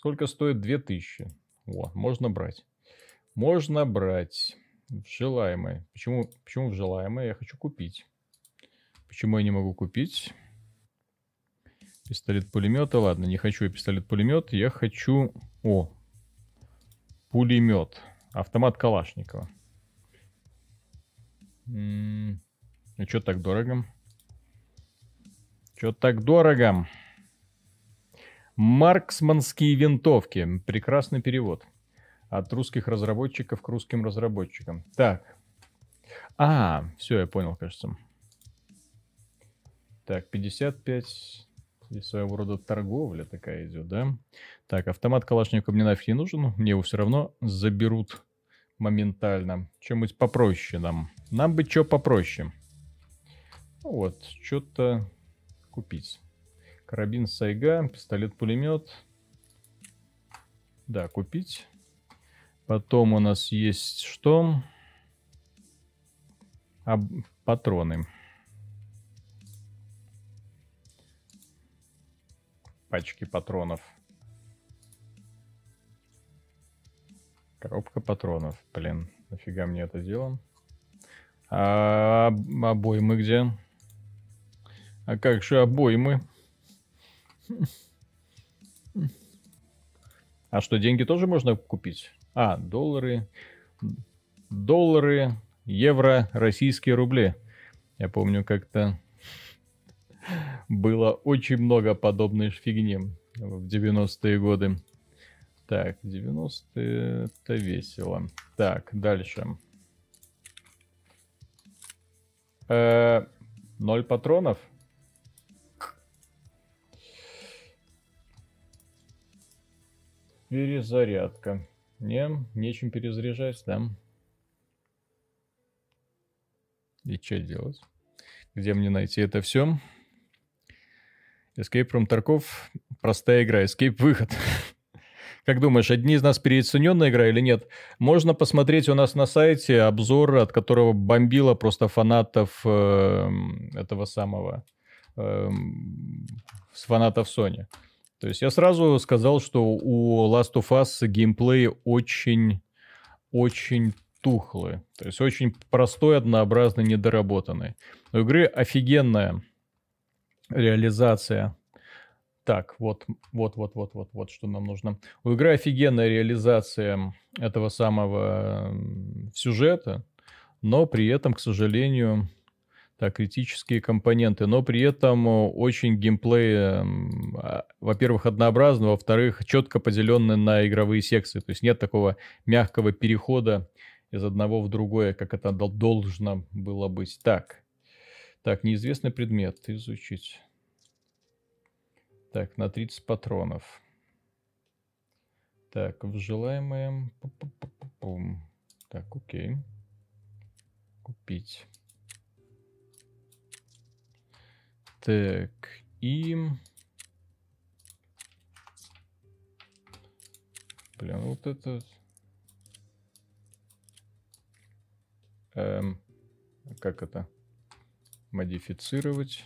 Сколько стоит 2000? О, можно брать. Можно брать в желаемое. Почему, почему в желаемое? Я хочу купить. Почему я не могу купить? Пистолет-пулемета. Ладно, не хочу я пистолет-пулемет. Я хочу... О, пулемет. Автомат Калашникова. М -м что так дорого? Что так дорого? Марксманские винтовки. Прекрасный перевод. От русских разработчиков к русским разработчикам. Так. А, все, я понял, кажется. Так, 55. Здесь своего рода торговля такая идет, да? Так, автомат Калашников мне нафиг не нужен. Мне его все равно заберут моментально. Чем-нибудь попроще нам. Нам бы что попроще. Вот, что-то купить. Карабин Сайга, пистолет-пулемет. Да, купить. Потом у нас есть что? А, патроны. Пачки патронов. Коробка патронов. Блин, нафига мне это дело? А обоймы где? А как же обоймы? А что, деньги тоже можно купить? А, доллары, доллары, евро, российские рубли. Я помню, как-то было очень много подобной фигни в 90-е годы. Так, 90-е это весело. Так, дальше. Э, ноль патронов. Перезарядка. Не, нечем перезаряжать, да. И что делать? Где мне найти это все? Escape from Tarkov. Простая игра. Escape выход. Как думаешь, одни из нас переоцененная игра или нет? Можно посмотреть у нас на сайте обзор, от которого бомбило просто фанатов э, этого самого э, фанатов Sony. То есть я сразу сказал, что у Last of Us геймплей очень, очень тухлый. То есть очень простой, однообразный, недоработанный. У игры офигенная реализация. Так, вот, вот, вот, вот, вот, вот, что нам нужно. У игры офигенная реализация этого самого сюжета, но при этом, к сожалению, так, критические компоненты, но при этом э, очень геймплей, эм, а, во-первых, однообразный, во-вторых, четко поделенный на игровые секции. То есть нет такого мягкого перехода из одного в другое, как это должно было быть. Так, так, неизвестный предмет изучить. Так, на 30 патронов. Так, в желаемое... Так, окей. Купить. Так, И... Блин, вот это... Эм, как это? Модифицировать.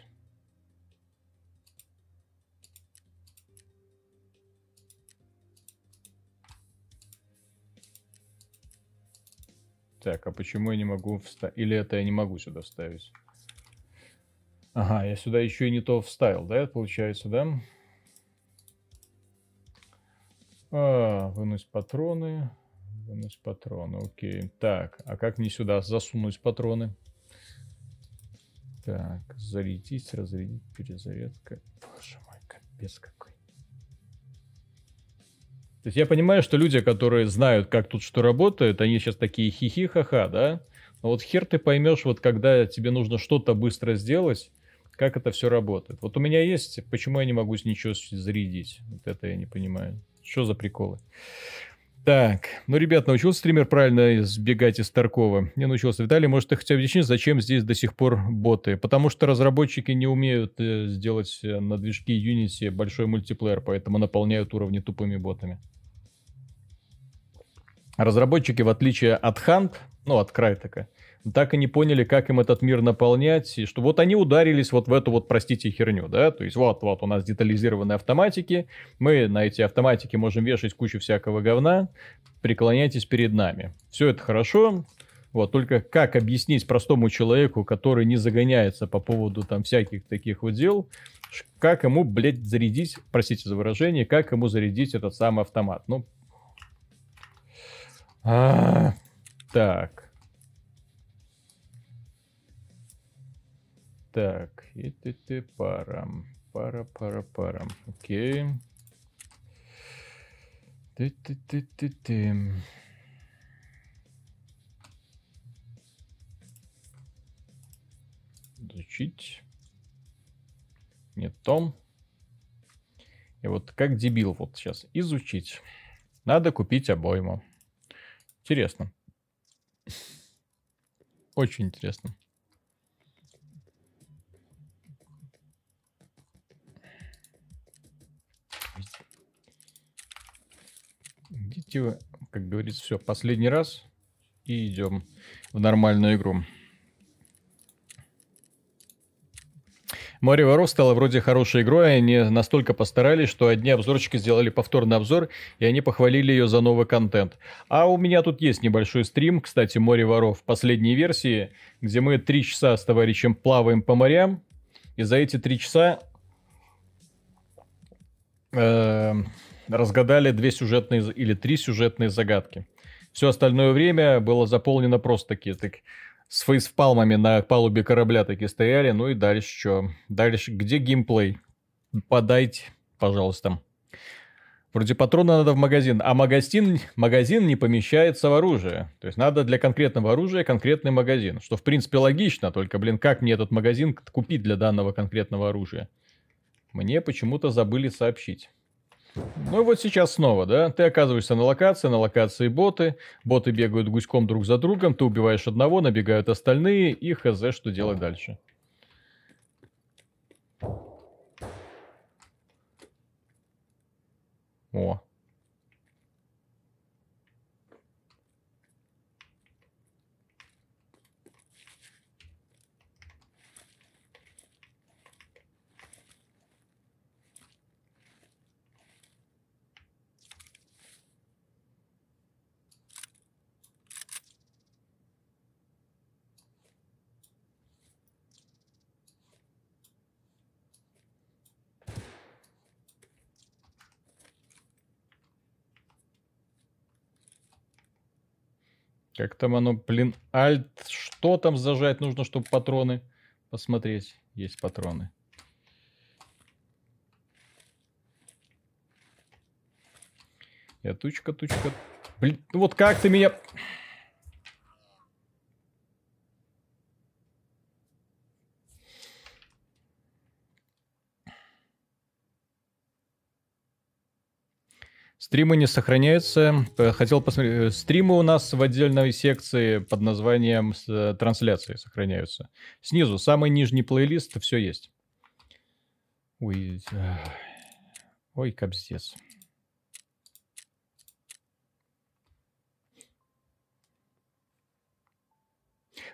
Так, а почему я не могу вставить? Или это я не могу сюда вставить? Ага, я сюда еще и не то вставил, да, получается, да? А, вынуть патроны. Вынуть патроны, окей. Так, а как мне сюда засунуть патроны? Так, зарядить, разрядить, перезарядка. Боже мой, капец какой. То есть я понимаю, что люди, которые знают, как тут что работает, они сейчас такие хихи-ха-ха, да? Но вот хер ты поймешь, вот когда тебе нужно что-то быстро сделать, как это все работает. Вот у меня есть, почему я не могу ничего зарядить? Вот это я не понимаю. Что за приколы? Так, ну, ребят, научился стример правильно избегать из Таркова? Не научился. Виталий, может, ты хотя бы объяснишь, зачем здесь до сих пор боты? Потому что разработчики не умеют э, сделать э, на движке Unity большой мультиплеер, поэтому наполняют уровни тупыми ботами. Разработчики, в отличие от Hunt, ну, от Крайтека, так и не поняли, как им этот мир наполнять, и что вот они ударились вот в эту вот, простите, херню, да, то есть вот, вот у нас детализированные автоматики, мы на эти автоматики можем вешать кучу всякого говна, преклоняйтесь перед нами. Все это хорошо, вот, только как объяснить простому человеку, который не загоняется по поводу там всяких таких вот дел, как ему, блядь, зарядить, простите за выражение, как ему зарядить этот самый автомат. Ну, а, так. Так, и ты ты парам. Пара, пара, парам. Окей. Ты ты ты ты ты. Изучить. Нет, том. И вот как дебил вот сейчас. Изучить. Надо купить обойму. Интересно. Очень интересно. Идите вы, как говорится, все, последний раз и идем в нормальную игру. Море воров стало вроде хорошей игрой, они настолько постарались, что одни обзорщики сделали повторный обзор, и они похвалили ее за новый контент. А у меня тут есть небольшой стрим, кстати, Море воров последней версии, где мы три часа с товарищем плаваем по морям, и за эти три часа э, разгадали две сюжетные или три сюжетные загадки. Все остальное время было заполнено просто таки так, с фейспалмами на палубе корабля таки стояли. Ну и дальше что? Дальше, где геймплей? Подайте, пожалуйста. Вроде патрона надо в магазин, а магазин, магазин не помещается в оружие. То есть надо для конкретного оружия конкретный магазин. Что в принципе логично, только, блин, как мне этот магазин купить для данного конкретного оружия? Мне почему-то забыли сообщить. Ну вот сейчас снова, да, ты оказываешься на локации, на локации боты, боты бегают гуськом друг за другом, ты убиваешь одного, набегают остальные, и хз, что делать дальше. О, Как там оно, блин, альт, что там зажать нужно, чтобы патроны посмотреть? Есть патроны. Я тучка, тучка. Блин, ну вот как ты меня... Стримы не сохраняются. Хотел посмотреть. Э, стримы у нас в отдельной секции под названием э, трансляции сохраняются. Снизу самый нижний плейлист, все есть. Ой, ой, капздец.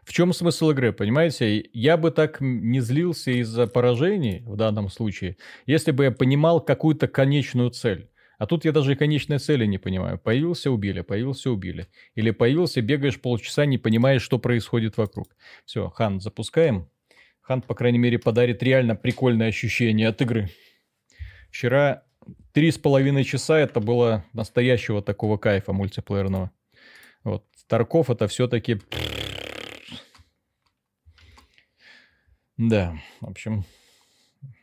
В чем смысл игры, понимаете? Я бы так не злился из-за поражений в данном случае, если бы я понимал какую-то конечную цель. А тут я даже и конечной цели не понимаю. Появился, убили, появился, убили. Или появился, бегаешь полчаса, не понимаешь, что происходит вокруг. Все, Хан, запускаем. Хан, по крайней мере, подарит реально прикольное ощущение от игры. Вчера три с половиной часа это было настоящего такого кайфа мультиплеерного. Вот. Тарков это все-таки... Да, в общем,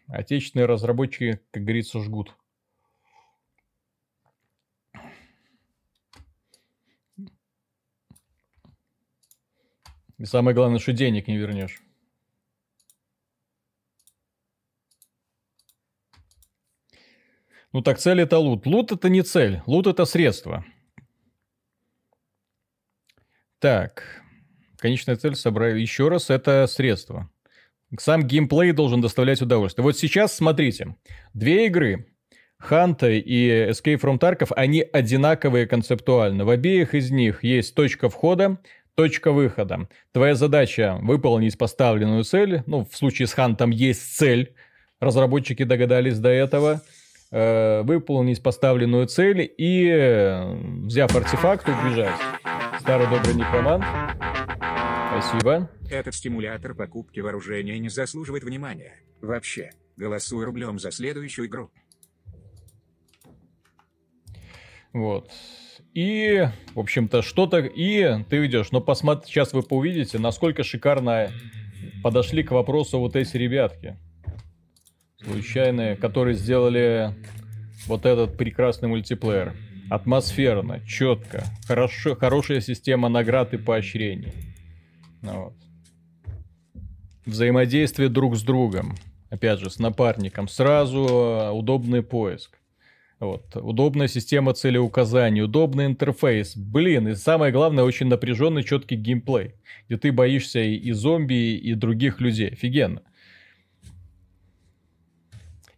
отечественные разработчики, как говорится, жгут. И самое главное, что денег не вернешь. Ну так цель это лут. Лут это не цель, лут это средство. Так, конечная цель собрать еще раз это средство. Сам геймплей должен доставлять удовольствие. Вот сейчас смотрите, две игры, Ханта и Escape from Tarkov, они одинаковые концептуально. В обеих из них есть точка входа, точка выхода. Твоя задача выполнить поставленную цель. Ну, в случае с Хантом есть цель. Разработчики догадались до этого. Э, выполнить поставленную цель и, э, взяв артефакт, убежать. Старый добрый некромант. Спасибо. Этот стимулятор покупки вооружения не заслуживает внимания. Вообще, голосуй рублем за следующую игру. Вот. И, в общем-то, что-то... И ты идешь. Но посмотри, сейчас вы увидите, насколько шикарно подошли к вопросу вот эти ребятки. Случайные, которые сделали вот этот прекрасный мультиплеер. Атмосферно, четко, хорошо, хорошая система наград и поощрений. Ну вот. Взаимодействие друг с другом. Опять же, с напарником. Сразу удобный поиск. Вот. Удобная система целеуказаний, удобный интерфейс. Блин, и самое главное, очень напряженный, четкий геймплей, где ты боишься и, и зомби, и других людей. Офигенно.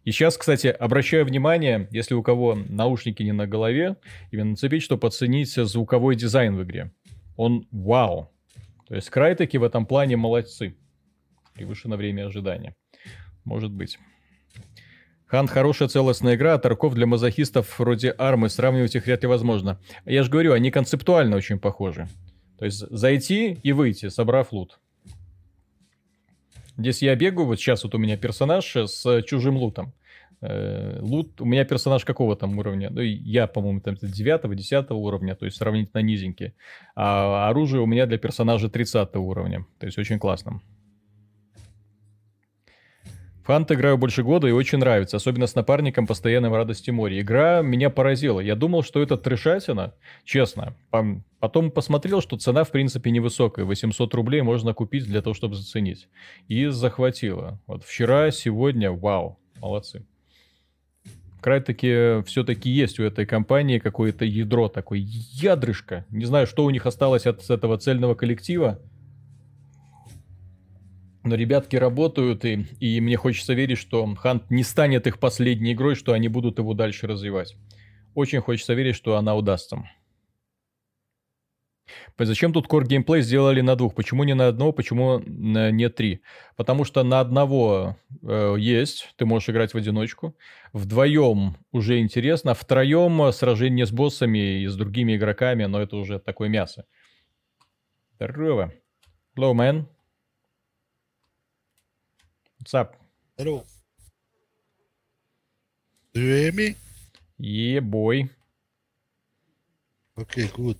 И сейчас, кстати, обращаю внимание, если у кого наушники не на голове, именно нацепить, чтобы оценить звуковой дизайн в игре. Он вау. То есть Крайтеки в этом плане молодцы. Превышено время ожидания. Может быть. Хан хорошая целостная игра, а Тарков для мазохистов вроде Армы сравнивать их вряд ли возможно. Я же говорю, они концептуально очень похожи. То есть зайти и выйти, собрав лут. Здесь я бегаю, вот сейчас вот у меня персонаж с чужим лутом. Э, лут, у меня персонаж какого там уровня? Ну, я, по-моему, там 9-10 уровня, то есть сравнительно низенький. А оружие у меня для персонажа 30 уровня, то есть очень классно. Фант играю больше года и очень нравится, особенно с напарником постоянно в радости море. Игра меня поразила. Я думал, что это трешатина, честно. Потом посмотрел, что цена в принципе невысокая. 800 рублей можно купить для того, чтобы заценить. И захватило. Вот вчера, сегодня, вау, молодцы. Край-таки все-таки есть у этой компании какое-то ядро, такое ядрышко. Не знаю, что у них осталось от этого цельного коллектива. Но ребятки работают, и, и мне хочется верить, что Хант не станет их последней игрой, что они будут его дальше развивать. Очень хочется верить, что она удастся. Зачем тут core геймплей сделали на двух? Почему не на одного, почему не три? Потому что на одного э, есть, ты можешь играть в одиночку. Вдвоем уже интересно. Втроем сражение с боссами и с другими игроками, но это уже такое мясо. Здорово. Hello, man. What's up? Hello. Do you hear me? Yeah, boy. Okay, good.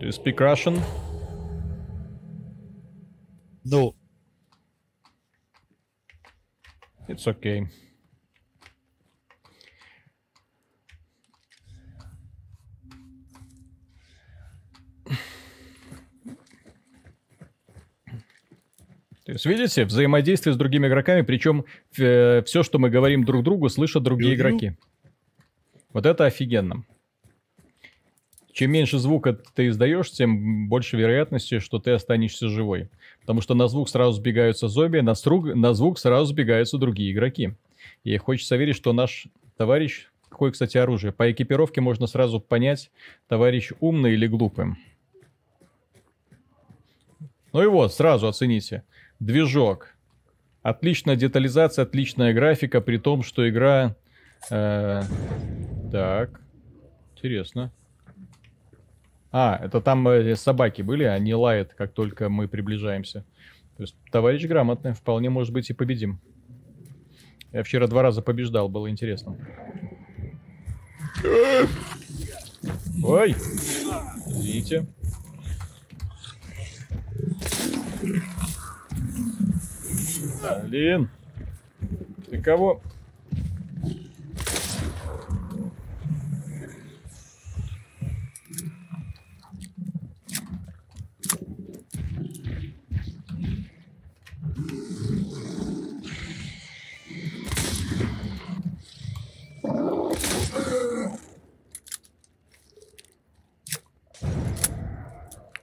Do you speak Russian? No. It's okay. Есть, видите, взаимодействие с другими игроками, причем э, все, что мы говорим друг другу, слышат другие Ю-ю. игроки. Вот это офигенно. чем меньше звука ты издаешь, тем больше вероятности, что ты останешься живой. Потому что на звук сразу сбегаются зомби, на, струг, на звук сразу сбегаются другие игроки. И хочется верить, что наш товарищ... Какое, кстати, оружие? По экипировке можно сразу понять, товарищ умный или глупый. Ну и вот, сразу оцените. Движок. Отличная детализация, отличная графика, при том, что игра... Э, так, интересно. А, это там э, собаки были, они лают, как только мы приближаемся. То есть, товарищ грамотный, вполне может быть и победим. Я вчера два раза побеждал, было интересно. Ой! Извините. Блин. Ты кого?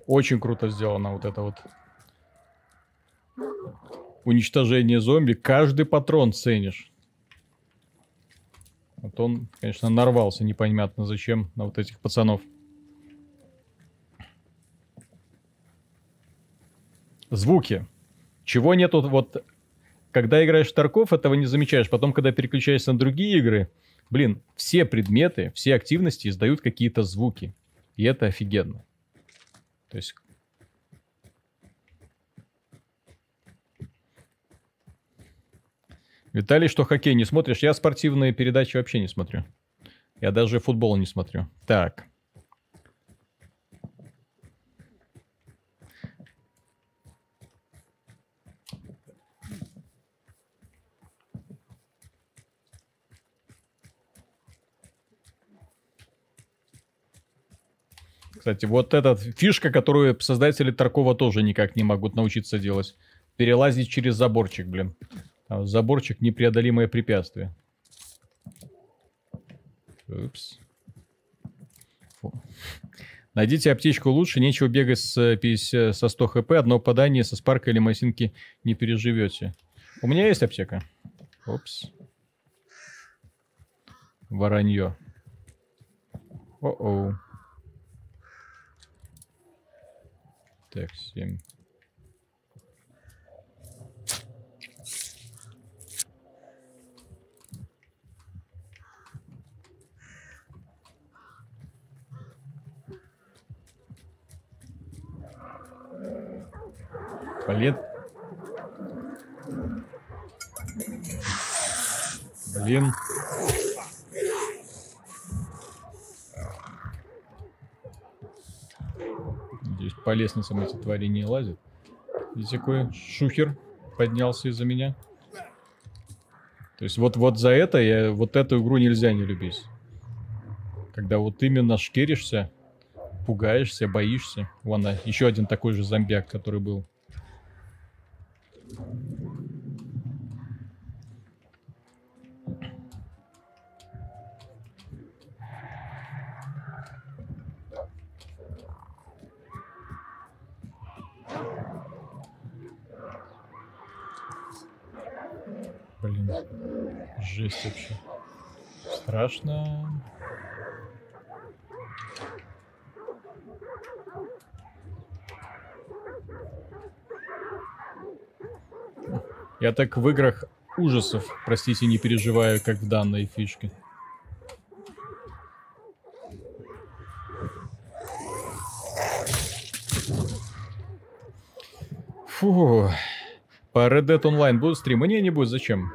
Очень круто сделано вот это вот. Уничтожение зомби. Каждый патрон ценишь. Вот он, конечно, нарвался непонятно зачем на вот этих пацанов. Звуки. Чего нету вот... Когда играешь в Тарков, этого не замечаешь. Потом, когда переключаешься на другие игры, блин, все предметы, все активности издают какие-то звуки. И это офигенно. То есть Виталий, что хоккей не смотришь? Я спортивные передачи вообще не смотрю. Я даже футбол не смотрю. Так. Кстати, вот эта фишка, которую создатели Таркова тоже никак не могут научиться делать. Перелазить через заборчик, блин. А заборчик непреодолимое препятствие. Упс. Фу. Найдите аптечку лучше, нечего бегать с, 50, со 100 хп, одно попадание со спарка или масинки не переживете. У меня есть аптека. Опс. Воронье. О-оу. Так, 7. Блин. Блин. Здесь по лестницам эти твари не лазят. Здесь какой шухер поднялся из-за меня. То есть вот, вот за это я, вот эту игру нельзя не любить. Когда вот именно шкеришься, пугаешься, боишься. Вон, а, еще один такой же зомбяк, который был. Блин, жесть вообще. Страшно. Я так в играх ужасов, простите, не переживаю, как в данной фишке. Фу. По Red Dead Online будут стримы? Не, не будет. Зачем?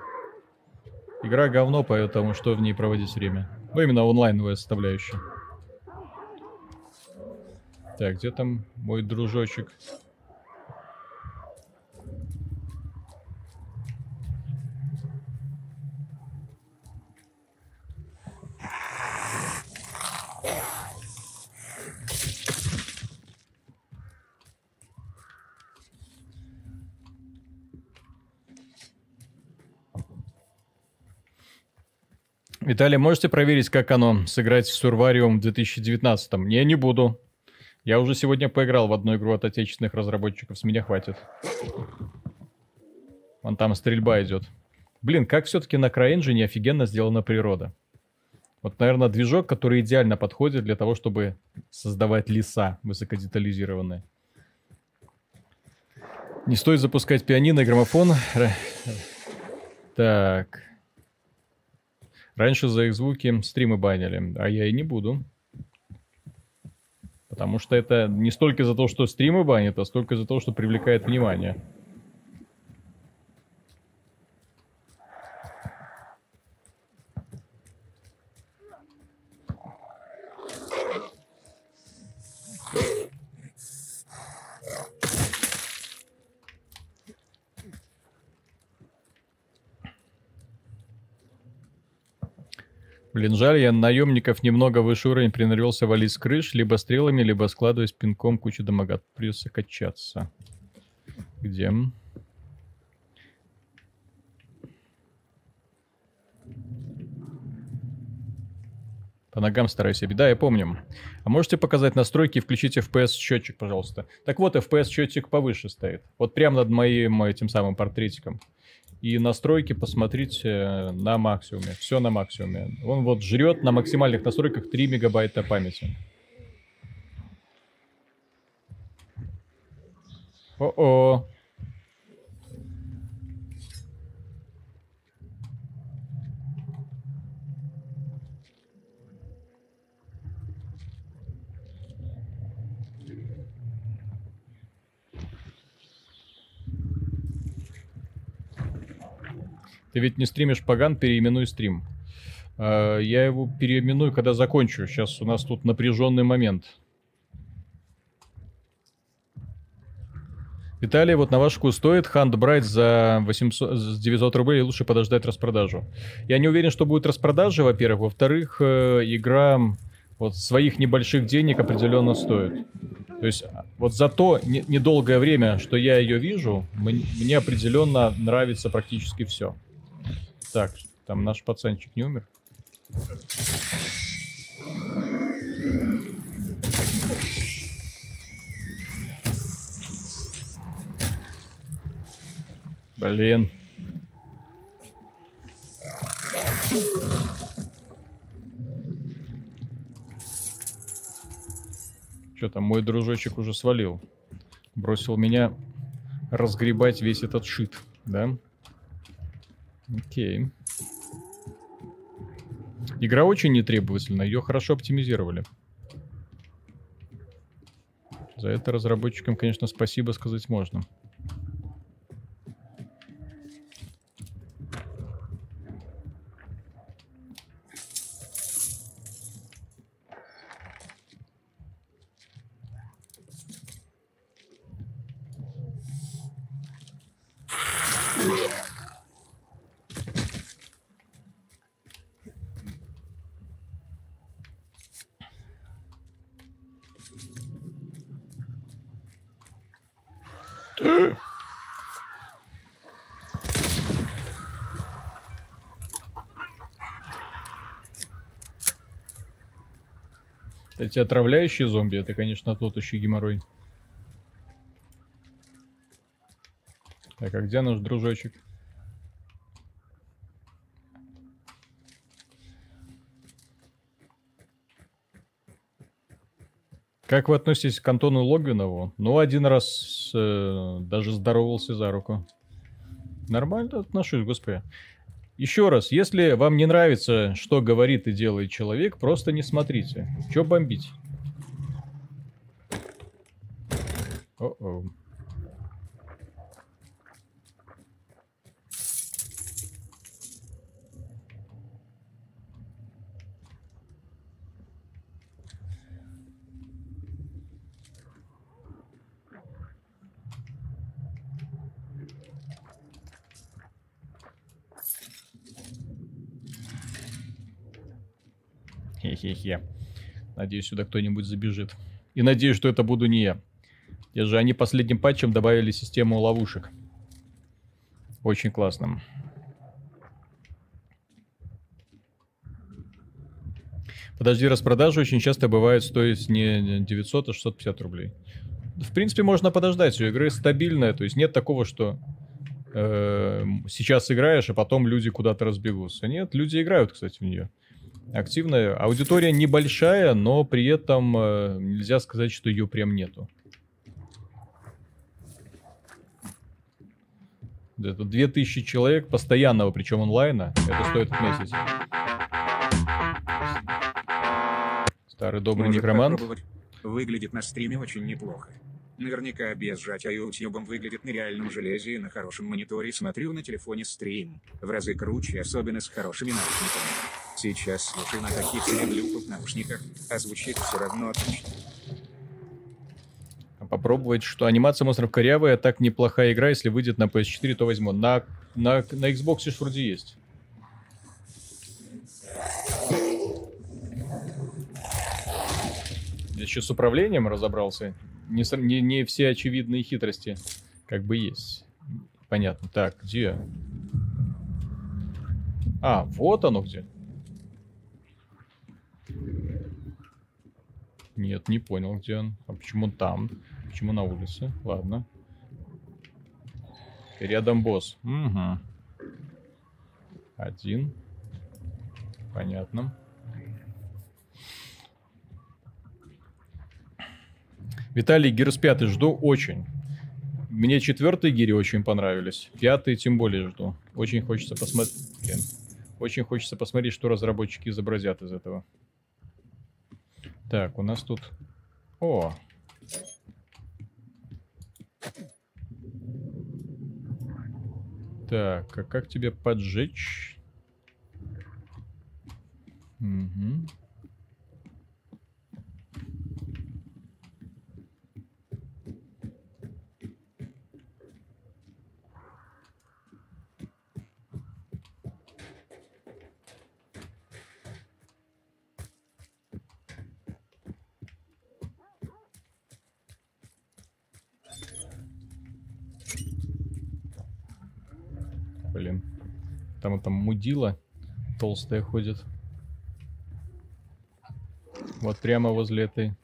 Игра говно, поэтому что в ней проводить время? Ну, именно онлайновая составляющая. Так, где там мой дружочек? Виталий, можете проверить, как оно сыграть в Сурвариум в 2019? Не, не буду. Я уже сегодня поиграл в одну игру от отечественных разработчиков, с меня хватит. Вон там стрельба идет. Блин, как все-таки на CryEngine офигенно сделана природа. Вот, наверное, движок, который идеально подходит для того, чтобы создавать леса высокодетализированные. Не стоит запускать пианино и граммофон. Так. Раньше за их звуки стримы банили, а я и не буду. Потому что это не столько за то, что стримы банят, а столько за то, что привлекает внимание. Блин, жаль, я наемников немного выше уровень принарился валить с крыш, либо стрелами, либо складываясь пинком кучу дамага. Придется качаться. Где? По ногам стараюсь. Да, я помню. А можете показать настройки и включить FPS счетчик, пожалуйста. Так вот, FPS счетчик повыше стоит. Вот прямо над моим этим самым портретиком. И настройки посмотрите на максимуме. Все на максимуме. Он вот жрет на максимальных настройках 3 мегабайта памяти. О-о. Ты ведь не стримишь Паган, переименуй стрим. А, я его переименую, когда закончу. Сейчас у нас тут напряженный момент. Виталий, вот на ваш стоит хант брать за 800, 900 рублей, лучше подождать распродажу. Я не уверен, что будет распродажа, во-первых. Во-вторых, э, игра вот своих небольших денег определенно стоит. То есть вот за то недолгое время, что я ее вижу, мне определенно нравится практически все. Так, там наш пацанчик не умер. Блин. Что там, мой дружочек уже свалил. Бросил меня разгребать весь этот шит, да? Окей. Игра очень нетребовательна, ее хорошо оптимизировали. За это разработчикам, конечно, спасибо сказать можно. Эти отравляющие зомби, это, конечно, тот еще геморрой. Так, а где наш дружочек? Как вы относитесь к Антону Логвинову? Ну, один раз э, даже здоровался за руку. Нормально отношусь, господи. Еще раз, если вам не нравится, что говорит и делает человек, просто не смотрите. Че бомбить? О-о. Хе-хе-хе. Надеюсь, сюда кто-нибудь забежит. И надеюсь, что это буду не я. Те же они последним патчем добавили систему ловушек. Очень классно. Подожди, распродажи очень часто бывают стоить не 900, а 650 рублей. В принципе, можно подождать. У игры стабильная, то есть нет такого, что э, сейчас играешь, а потом люди куда-то разбегутся. Нет, люди играют, кстати, в нее. Активная. Аудитория небольшая, но при этом э, нельзя сказать, что ее прям нету. Это 2000 человек постоянного, причем онлайна. Это стоит отметить. Старый добрый Может некромант. Выглядит на стриме очень неплохо. Наверняка без сжатия ютубом выглядит на реальном железе и на хорошем мониторе смотрю на телефоне стрим. В разы круче, особенно с хорошими наушниками. Сейчас слушаю на каких-то Bluetooth наушниках, а звучит все равно отлично. Попробовать, что анимация монстров корявая, так неплохая игра, если выйдет на PS4, то возьму. На, на, на Xbox вроде есть. Я еще с управлением разобрался. Не, не, не все очевидные хитрости как бы есть. Понятно. Так, где? А, вот оно где. Нет, не понял, где он. А почему там? Почему на улице? Ладно. Рядом босс. Угу. Один. Понятно. Виталий, Гирс 5 жду очень. Мне четвертые гири очень понравились. Пятый тем более жду. Очень хочется посмотреть. Очень хочется посмотреть, что разработчики изобразят из этого. Так, у нас тут... О! Так, а как тебе поджечь? Мгм. Блин. Там там мудила толстая ходит. Вот прямо возле этой.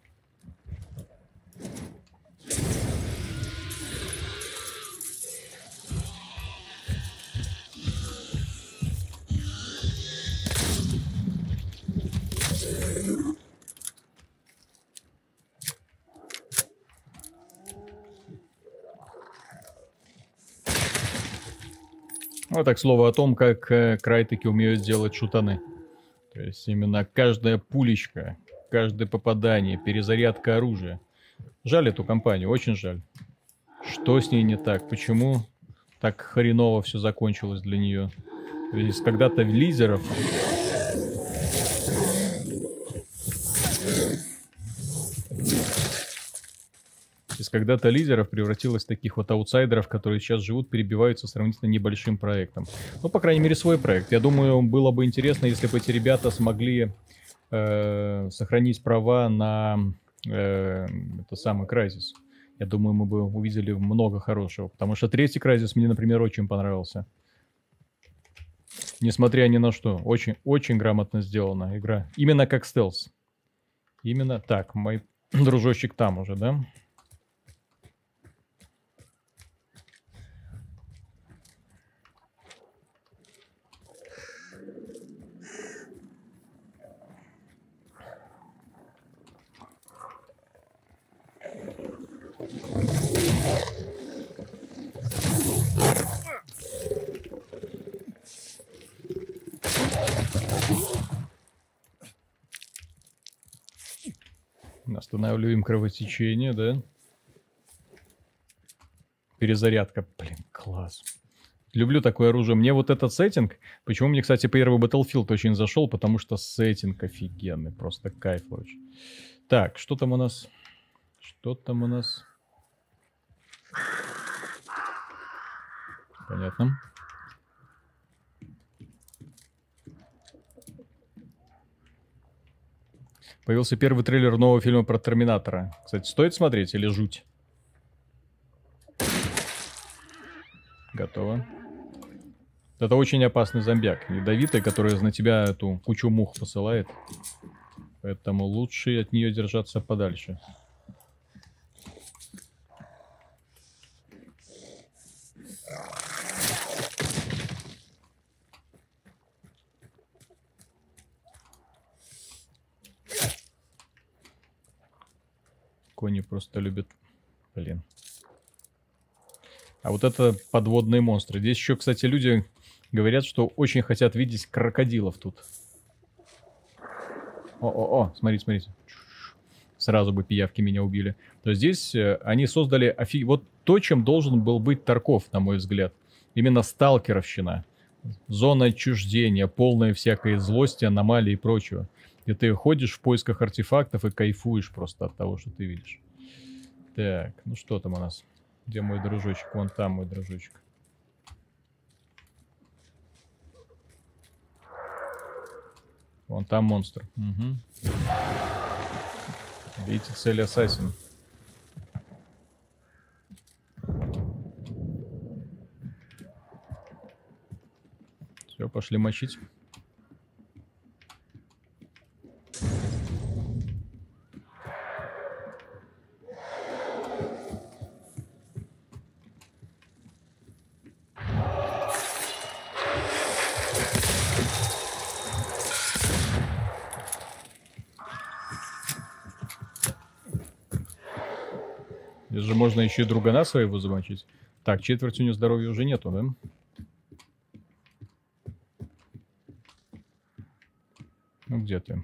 Вот так слово о том, как э, крайтеки умеют делать шутаны. То есть именно каждая пулечка, каждое попадание, перезарядка оружия. Жаль эту компанию, очень жаль. Что с ней не так? Почему так хреново все закончилось для нее? Есть когда-то лидеров... когда-то лидеров превратилось в таких вот аутсайдеров, которые сейчас живут, перебиваются сравнительно небольшим проектом. Ну, по крайней мере, свой проект. Я думаю, было бы интересно, если бы эти ребята смогли э, сохранить права на э, это самый Crysis. Я думаю, мы бы увидели много хорошего. Потому что третий Crysis мне, например, очень понравился. Несмотря ни на что. Очень, очень грамотно сделана игра. Именно как стелс. Именно так. Мой дружочек там уже, да? Останавливаем кровотечение, да? Перезарядка. Блин, класс. Люблю такое оружие. Мне вот этот сеттинг... Почему мне, кстати, первый Battlefield очень зашел? Потому что сеттинг офигенный. Просто кайф очень. Так, что там у нас? Что там у нас? Понятно. Появился первый трейлер нового фильма про Терминатора. Кстати, стоит смотреть или жуть? Готово. Это очень опасный зомбяк. Ядовитый, который на тебя эту кучу мух посылает. Поэтому лучше от нее держаться подальше. Кони просто любят... Блин. А вот это подводные монстры. Здесь еще, кстати, люди говорят, что очень хотят видеть крокодилов тут. О-о-о, смотрите, смотрите. Сразу бы пиявки меня убили. То есть здесь э, они создали офиг... Вот то, чем должен был быть Тарков, на мой взгляд. Именно сталкеровщина. Зона отчуждения, полная всякой злости, аномалии и прочего. Где ты ходишь в поисках артефактов и кайфуешь просто от того, что ты видишь. Так, ну что там у нас? Где мой дружочек? Вон там мой дружочек. Вон там монстр. Угу. Видите, цель ассасин. Все, пошли мочить. Можно еще и другана своего замочить. Так, четверть у него здоровья уже нету, да? Ну где ты?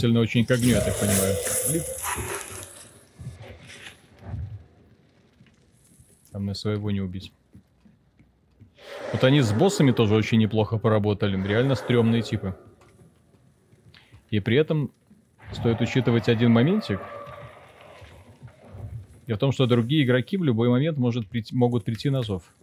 Чувствительно очень к огню, я так понимаю. Там на своего не убить. Вот они с боссами тоже очень неплохо поработали. Реально стрёмные типы. И при этом стоит учитывать один моментик. И в том, что другие игроки в любой момент может прийти, могут прийти на зов.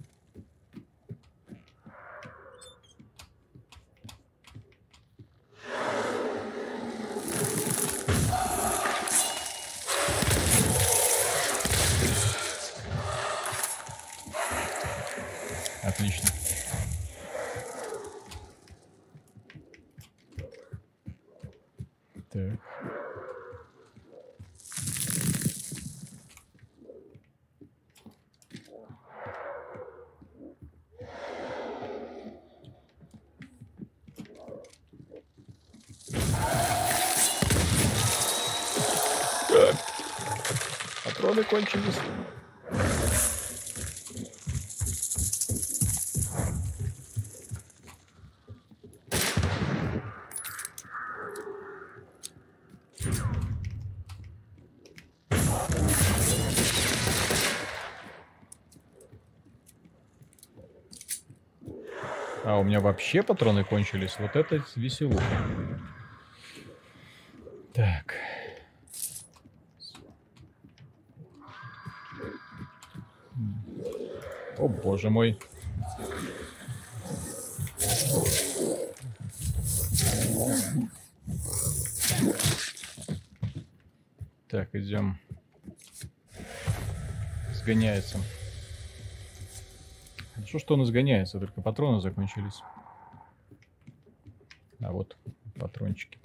Вообще патроны кончились. Вот это веселуха. Так. О, боже мой. Так, идем. Сгоняется. Хорошо, что он изгоняется, только патроны закончились. А вот патрончики.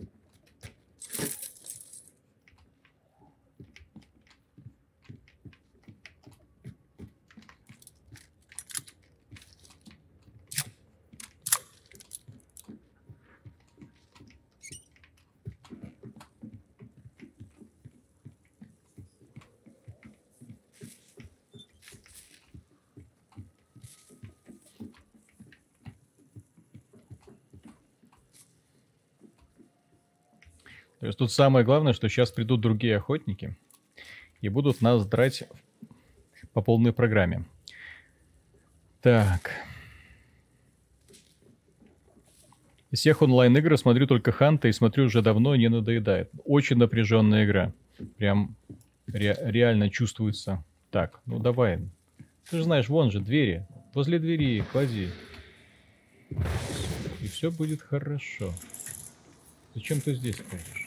Есть тут самое главное, что сейчас придут другие охотники и будут нас драть по полной программе. Так. Из всех онлайн-игр смотрю только Ханта и смотрю уже давно, не надоедает. Очень напряженная игра. Прям ре- реально чувствуется. Так, ну давай. Ты же знаешь, вон же двери. Возле двери клади. И все будет хорошо. Зачем ты здесь ходишь?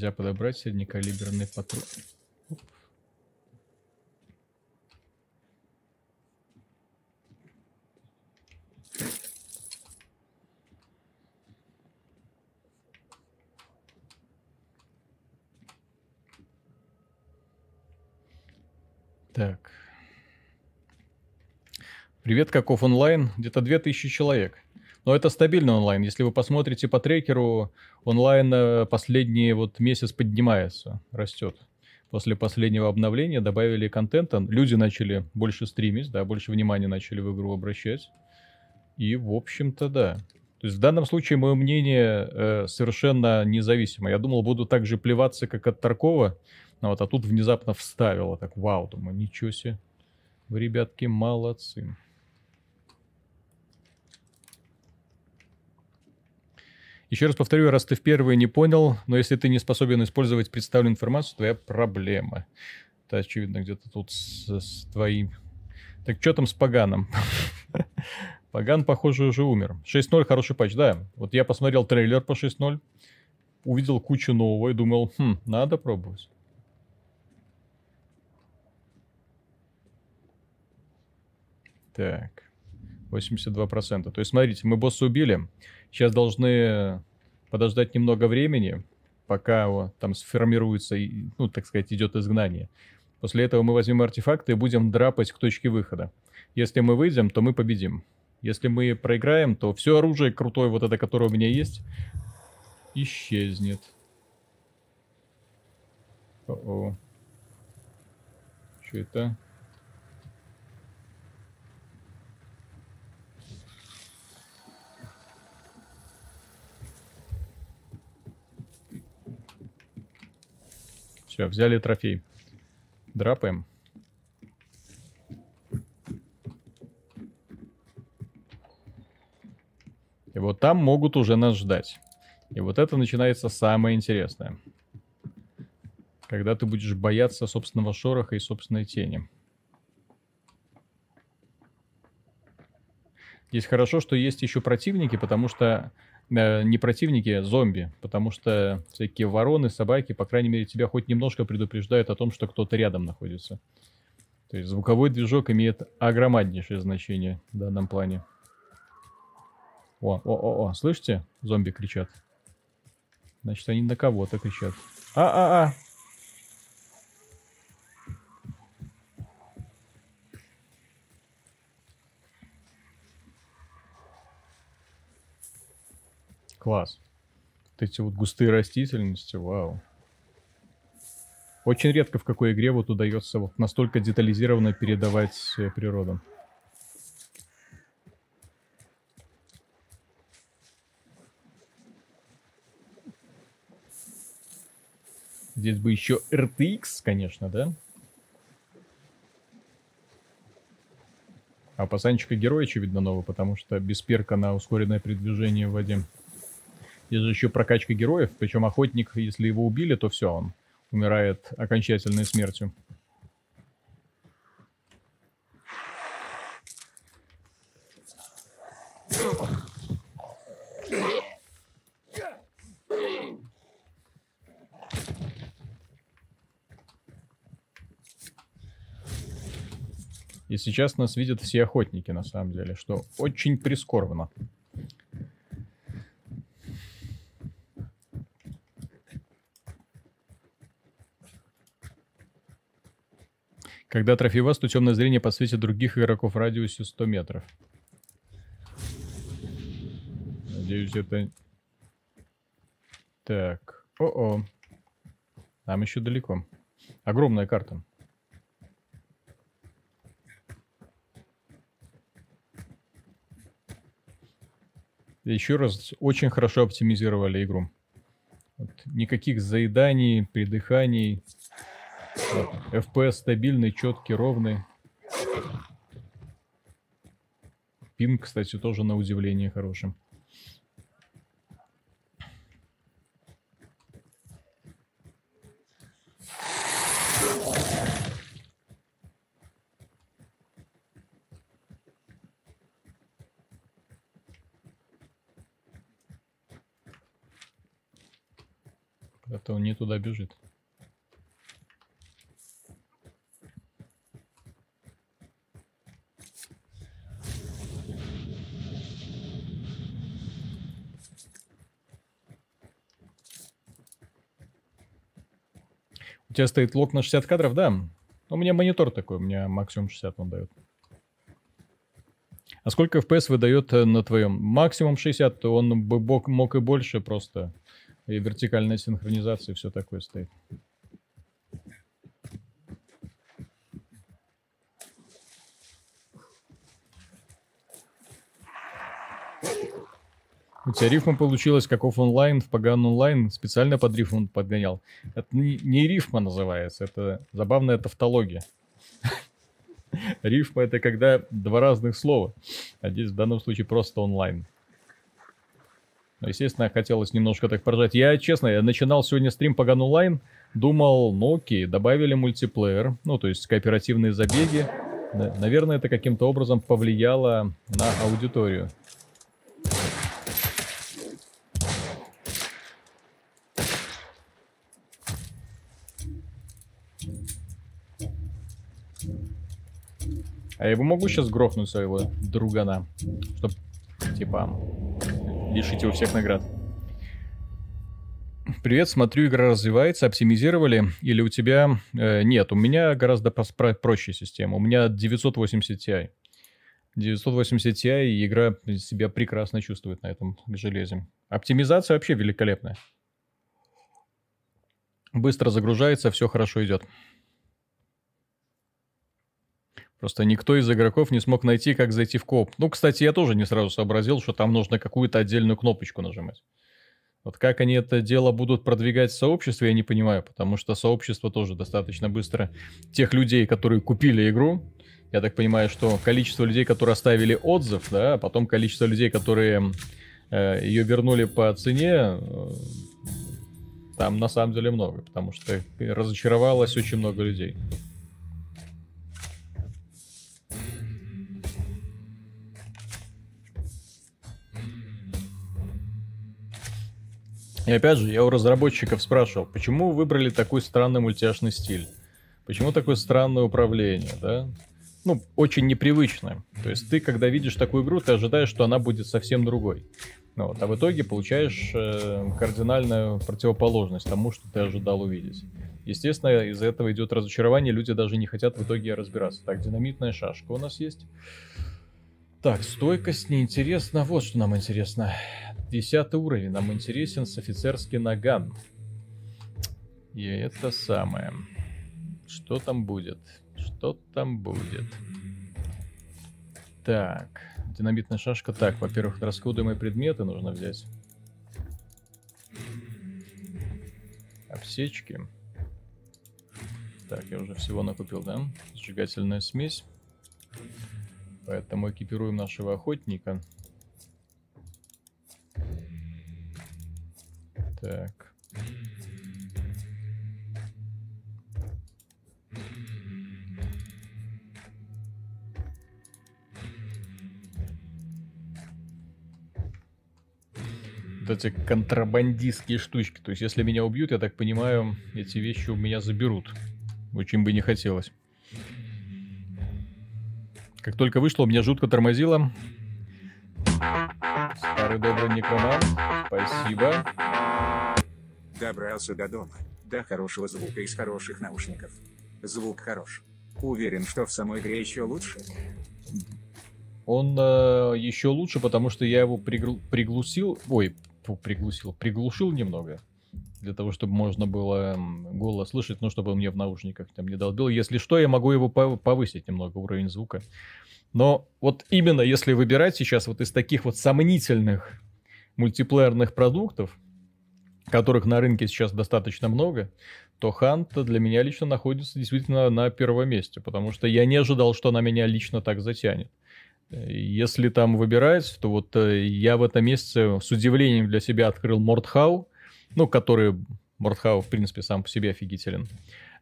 Нельзя подобрать среднекалиберный патрон. Так. Привет, каков онлайн? Где-то 2000 человек. Но это стабильный онлайн. Если вы посмотрите по трекеру, онлайн э, последний вот месяц поднимается, растет. После последнего обновления добавили контента, люди начали больше стримить, да, больше внимания начали в игру обращать. И, в общем-то, да. То есть в данном случае мое мнение э, совершенно независимо. Я думал, буду так же плеваться, как от Таркова, но вот, а тут внезапно вставило. Так, вау, думаю, ничего себе. Вы, ребятки, молодцы. Еще раз повторю, раз ты в первый не понял, но если ты не способен использовать представленную информацию, твоя проблема. Это очевидно где-то тут с, с твоим... Так что там с Паганом? Паган, похоже, уже умер. 6.0 хороший патч, да. Вот я посмотрел трейлер по 6.0, увидел кучу нового и думал, хм, надо пробовать. Так, 82%. То есть, смотрите, мы босса убили. Сейчас должны подождать немного времени, пока вот, там сформируется, ну, так сказать, идет изгнание. После этого мы возьмем артефакты и будем драпать к точке выхода. Если мы выйдем, то мы победим. Если мы проиграем, то все оружие крутое, вот это, которое у меня есть, исчезнет. О-о. Что это? Все, взяли трофей. Драпаем. И вот там могут уже нас ждать. И вот это начинается самое интересное. Когда ты будешь бояться собственного шороха и собственной тени. Здесь хорошо, что есть еще противники, потому что не противники, а зомби, потому что всякие вороны, собаки, по крайней мере, тебя хоть немножко предупреждают о том, что кто-то рядом находится. То есть звуковой движок имеет огромнейшее значение в данном плане. О, о, о, о, слышите? Зомби кричат. Значит, они на кого-то кричат. А-а-а! Класс. Вот эти вот густые растительности, вау. Очень редко в какой игре вот удается вот настолько детализированно передавать э, природу. Здесь бы еще RTX, конечно, да? А пацанчика герой, очевидно, новый, потому что без перка на ускоренное передвижение в воде. Здесь же еще прокачка героев, причем охотник, если его убили, то все, он умирает окончательной смертью. И сейчас нас видят все охотники, на самом деле, что очень прискорбно. Когда трофей вас, то темное зрение подсветит других игроков в радиусе 100 метров. Надеюсь, это... Так. О-о. Нам еще далеко. Огромная карта. Еще раз, очень хорошо оптимизировали игру. Вот, никаких заеданий, придыханий, FPS стабильный, четкий, ровный. Пинг, кстати, тоже на удивление хорошим. Это он не туда бежит. У тебя стоит лог на 60 кадров, да? У меня монитор такой, у меня максимум 60 он дает. А сколько FPS выдает э, на твоем? Максимум 60, он бы мог и больше просто. И вертикальная синхронизация, все такое стоит. У тебя рифма получилась, как оф онлайн, в поган онлайн, специально под рифму подгонял. Это не, не рифма называется, это забавная тавтология. Рифма это когда два разных слова, а здесь в данном случае просто онлайн. Ну, естественно, хотелось немножко так поржать. Я, честно, я начинал сегодня стрим по Gun Online, думал, ну окей, добавили мультиплеер, ну, то есть кооперативные забеги. Наверное, это каким-то образом повлияло на аудиторию. А я его могу сейчас грохнуть своего другана, чтоб, типа, лишить его всех наград. Привет, смотрю, игра развивается, оптимизировали, или у тебя... Э, нет, у меня гораздо про- проще система. У меня 980 Ti. 980 Ti, и игра себя прекрасно чувствует на этом железе. Оптимизация вообще великолепная. Быстро загружается, все хорошо идет. Просто никто из игроков не смог найти, как зайти в коп. Ну, кстати, я тоже не сразу сообразил, что там нужно какую-то отдельную кнопочку нажимать. Вот как они это дело будут продвигать в сообществе, я не понимаю, потому что сообщество тоже достаточно быстро тех людей, которые купили игру, я так понимаю, что количество людей, которые оставили отзыв, да, а потом количество людей, которые э, ее вернули по цене, э, там на самом деле много, потому что разочаровалось очень много людей. И опять же, я у разработчиков спрашивал, почему вы выбрали такой странный мультяшный стиль? Почему такое странное управление, да? Ну, очень непривычное. То есть ты, когда видишь такую игру, ты ожидаешь, что она будет совсем другой. Ну, вот, а в итоге получаешь э, кардинальную противоположность тому, что ты ожидал увидеть. Естественно, из-за этого идет разочарование, люди даже не хотят в итоге разбираться. Так, динамитная шашка у нас есть. Так, стойкость неинтересна. Вот что нам интересно. Десятый уровень нам интересен с офицерский наган. И это самое. Что там будет? Что там будет? Так, динамитная шашка. Так, во-первых, расходуемые предметы нужно взять. Обсечки. Так, я уже всего накупил, да? Сжигательная смесь. Поэтому экипируем нашего охотника. Так. Вот эти контрабандистские штучки. То есть, если меня убьют, я так понимаю, эти вещи у меня заберут. Очень бы не хотелось. Как только вышло, у меня жутко тормозило. Старый добрый некроман. Спасибо. Добрался до дома. До хорошего звука из хороших наушников. Звук хорош. Уверен, что в самой игре еще лучше. Он э, еще лучше, потому что я его пригл- приглусил. Ой, фу, приглусил. Приглушил немного. Для того, чтобы можно было голос слышать, но чтобы он мне в наушниках там не долбил. Если что, я могу его повысить немного, уровень звука. Но вот именно если выбирать сейчас вот из таких вот сомнительных мультиплеерных продуктов, которых на рынке сейчас достаточно много, то Хант для меня лично находится действительно на первом месте, потому что я не ожидал, что она меня лично так затянет. Если там выбирать, то вот э, я в этом месяце с удивлением для себя открыл Мортхау, ну, который Мортхау, в принципе, сам по себе офигителен,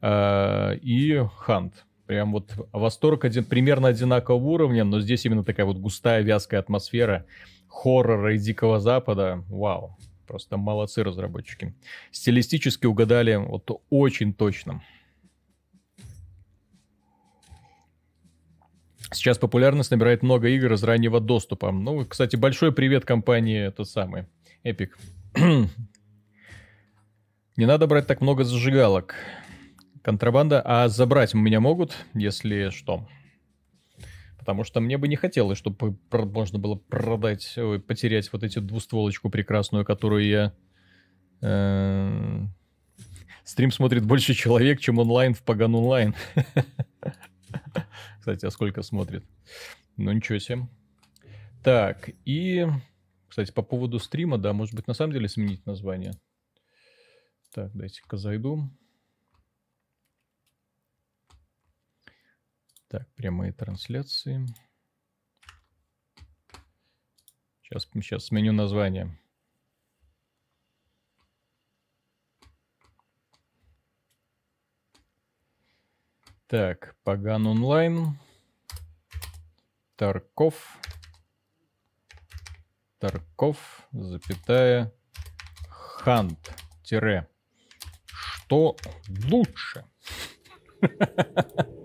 а, и Хант. Прям вот восторг один, примерно одинакового уровня, но здесь именно такая вот густая, вязкая атмосфера хоррора и Дикого Запада. Вау. Просто молодцы разработчики. Стилистически угадали вот очень точно. Сейчас популярность набирает много игр из раннего доступа. Ну, кстати, большой привет компании этот самый Epic. Не надо брать так много зажигалок. Контрабанда, а забрать меня могут, если что. Потому что мне бы не хотелось, чтобы можно было продать, потерять вот эту двустволочку прекрасную, которую я... Э, стрим смотрит больше человек, чем онлайн в Паган онлайн. Кстати, а сколько смотрит? Ну, ничего себе. Так, и... Кстати, по поводу стрима, да, может быть, на самом деле сменить название. Так, дайте-ка зайду. Так, прямые трансляции. Сейчас, сейчас сменю название. Так, Паган онлайн. Тарков. Тарков, запятая, Хант, тире. Что лучше?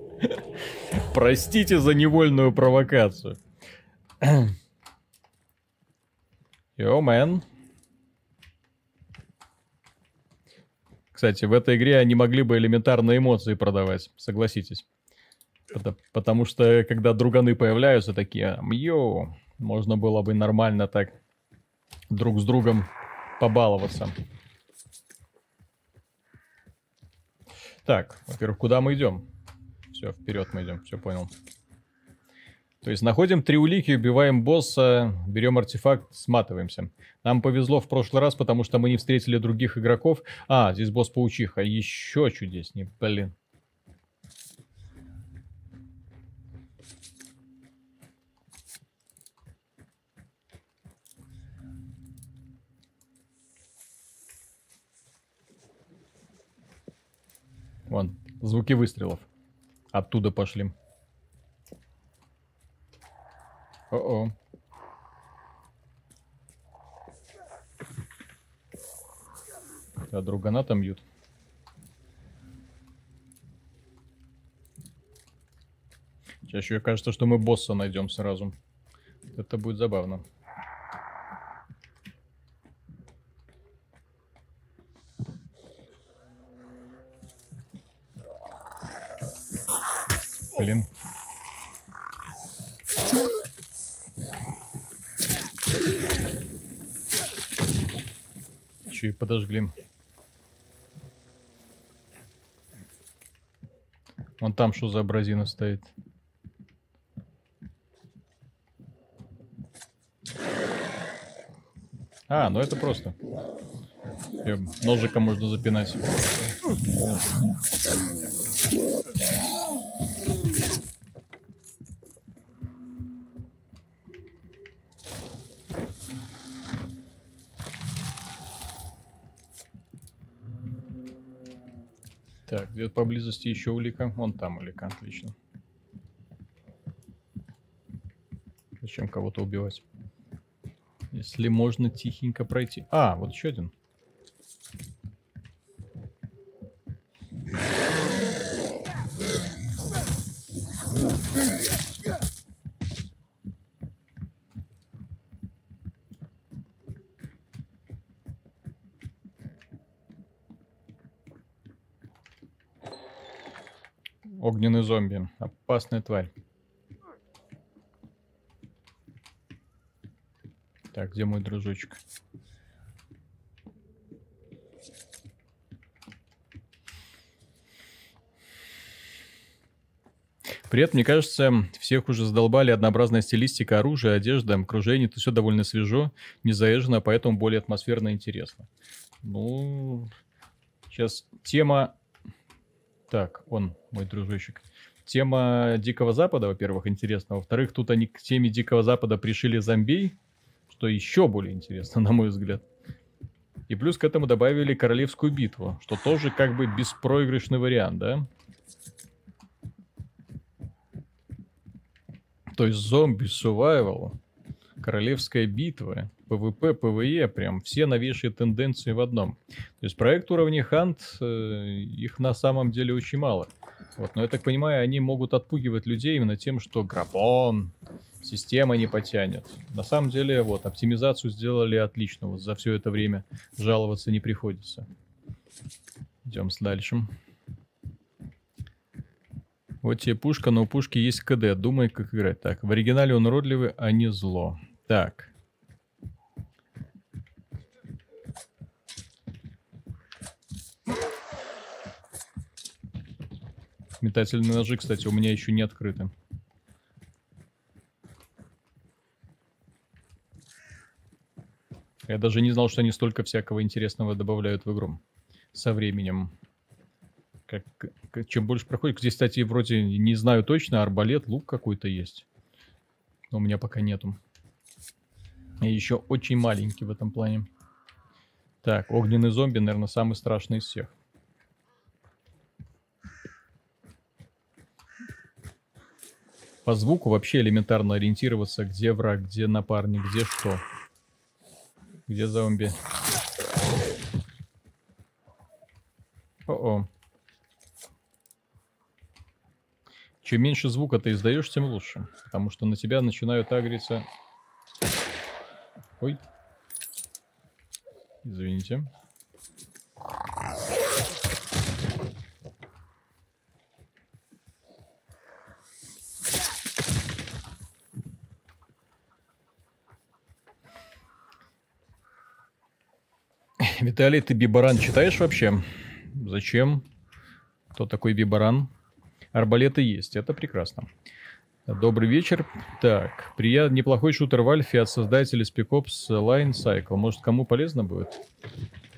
Простите за невольную провокацию. Йо, мэн. Кстати, в этой игре они могли бы элементарные эмоции продавать, согласитесь. Потому что, когда друганы появляются, такие, мьё, можно было бы нормально так друг с другом побаловаться. Так, во-первых, куда мы идем? Все, вперед мы идем, все понял. То есть находим три улики, убиваем босса, берем артефакт, сматываемся. Нам повезло в прошлый раз, потому что мы не встретили других игроков. А, здесь босс-паучиха. Еще чудеснее, блин. Вон, звуки выстрелов. Оттуда пошли. О-о. А другана там бьют. Чаще кажется, что мы босса найдем сразу. Это будет забавно. Блин. Че и подожгли. Вон там что за абразина стоит. А, ну это просто. Её ножиком можно запинать. Поблизости еще улика. Вон там улика, отлично. Зачем кого-то убивать? Если можно тихенько пройти. А, вот еще один. Зомби. Опасная тварь. Так, где мой дружочек? При этом, мне кажется, всех уже задолбали однообразная стилистика оружия, одежда, окружение. Это все довольно свежо, не заезжено, поэтому более атмосферно и интересно. Ну, сейчас тема... Так, он, мой дружочек. Тема Дикого Запада, во-первых, интересна. Во-вторых, тут они к теме Дикого Запада пришили зомбей, что еще более интересно, на мой взгляд. И плюс к этому добавили Королевскую битву, что тоже как бы беспроигрышный вариант, да? То есть зомби survival, королевская битва, PvP, PvE, прям все новейшие тенденции в одном. То есть проект уровня Hunt, э, их на самом деле очень мало. Вот, но я так понимаю, они могут отпугивать людей именно тем, что грабон, система не потянет. На самом деле, вот, оптимизацию сделали отлично. Вот за все это время жаловаться не приходится. Идем дальше. Вот тебе пушка, но у пушки есть КД. Думай, как играть. Так, в оригинале он уродливый, а не зло. Так. Метательные ножи, кстати, у меня еще не открыты. Я даже не знал, что они столько всякого интересного добавляют в игру со временем. Как, как, чем больше проходит... Здесь, кстати, вроде не знаю точно, арбалет, лук какой-то есть. Но у меня пока нету. И еще очень маленький в этом плане. Так, огненный зомби, наверное, самый страшный из всех. По звуку вообще элементарно ориентироваться, где враг, где напарник, где что. Где зомби? О-о. Чем меньше звука ты издаешь, тем лучше. Потому что на тебя начинают агриться... Ой. Извините. Виталий, ты Бибаран читаешь вообще? Зачем? Кто такой Бибаран? Арбалеты есть, это прекрасно. Добрый вечер. Так, прият... неплохой шутер в Альфе от создателей Spec Line Cycle. Может, кому полезно будет?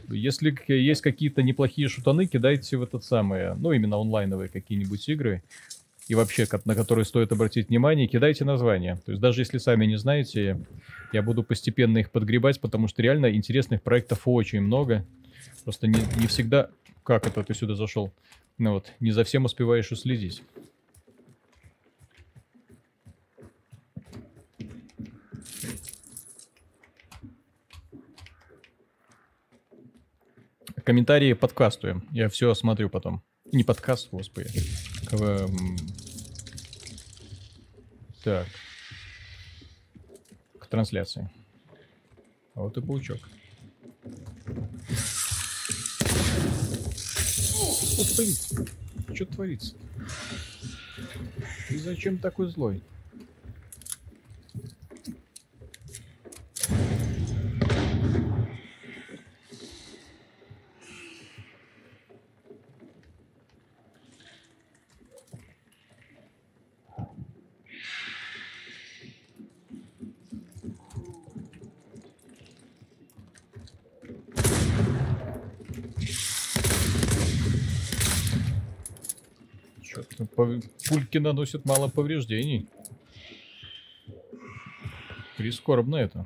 Если есть какие-то неплохие шутаны, кидайте в этот самый, ну, именно онлайновые какие-нибудь игры и вообще, на которые стоит обратить внимание, кидайте названия. То есть даже если сами не знаете, я буду постепенно их подгребать, потому что реально интересных проектов очень много. Просто не, не всегда... Как это ты сюда зашел? Ну вот, не за всем успеваешь уследить. Комментарии подкасту. Я все осмотрю потом. Не подкаст, господи. К... Так. К трансляции. А вот и паучок. Господи, что творится? Ты зачем такой злой? Пульки наносят мало повреждений. Прискорбно это.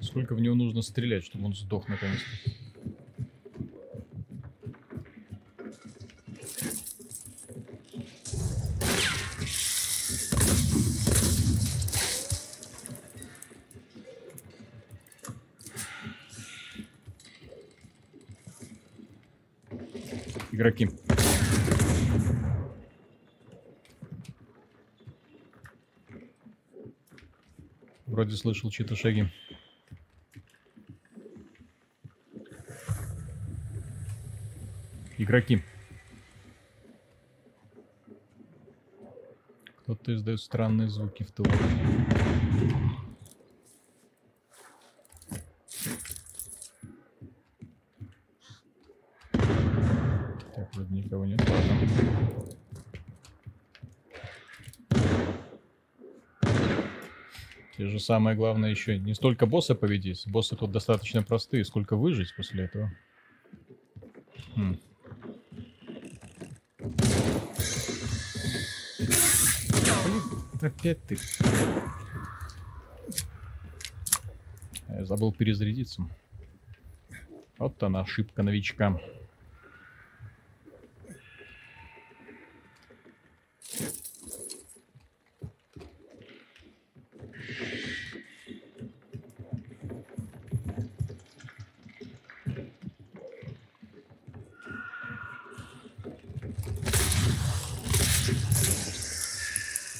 Сколько в него нужно стрелять, чтобы он сдох наконец-то? Игроки. Вроде слышал чьи-то шаги. Игроки. Кто-то издает странные звуки в тылу. Вроде никого нет. Ладно. Тебе же самое главное еще не столько босса победить. Боссы тут достаточно простые, сколько выжить после этого. Хм. Блин, опять ты. Я забыл перезарядиться. Вот она, ошибка новичка.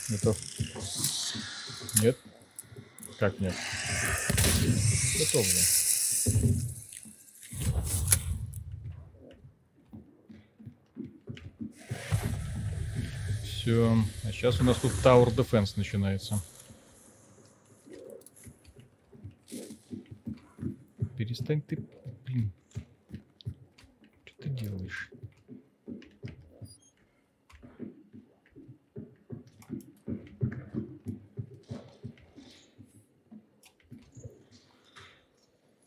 Готов. Нет? Как нет? Готов же. Все. А сейчас у нас тут Tower Defense начинается. Перестань ты, блин. Что ты делаешь?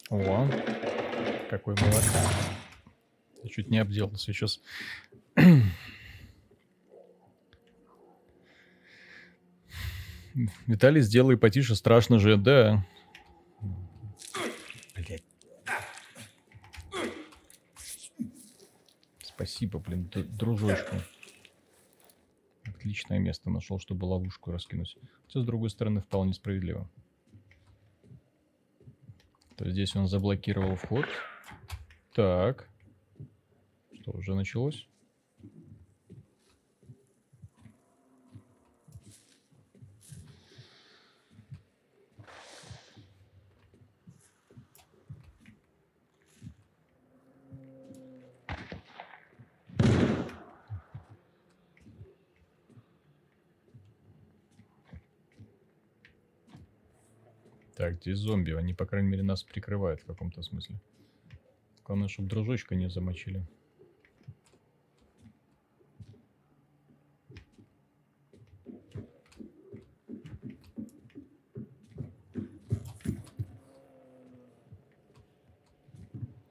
О, какой молодец. Я чуть не обделался сейчас. Виталий, сделай потише, страшно же, да. Блять. Спасибо, блин, д- дружочку. Отличное место нашел, чтобы ловушку раскинуть. Хотя, с другой стороны, вполне справедливо. То есть здесь он заблокировал вход. Так. Что, уже началось? Здесь зомби. Они, по крайней мере, нас прикрывают в каком-то смысле. Главное, чтобы дружочка не замочили.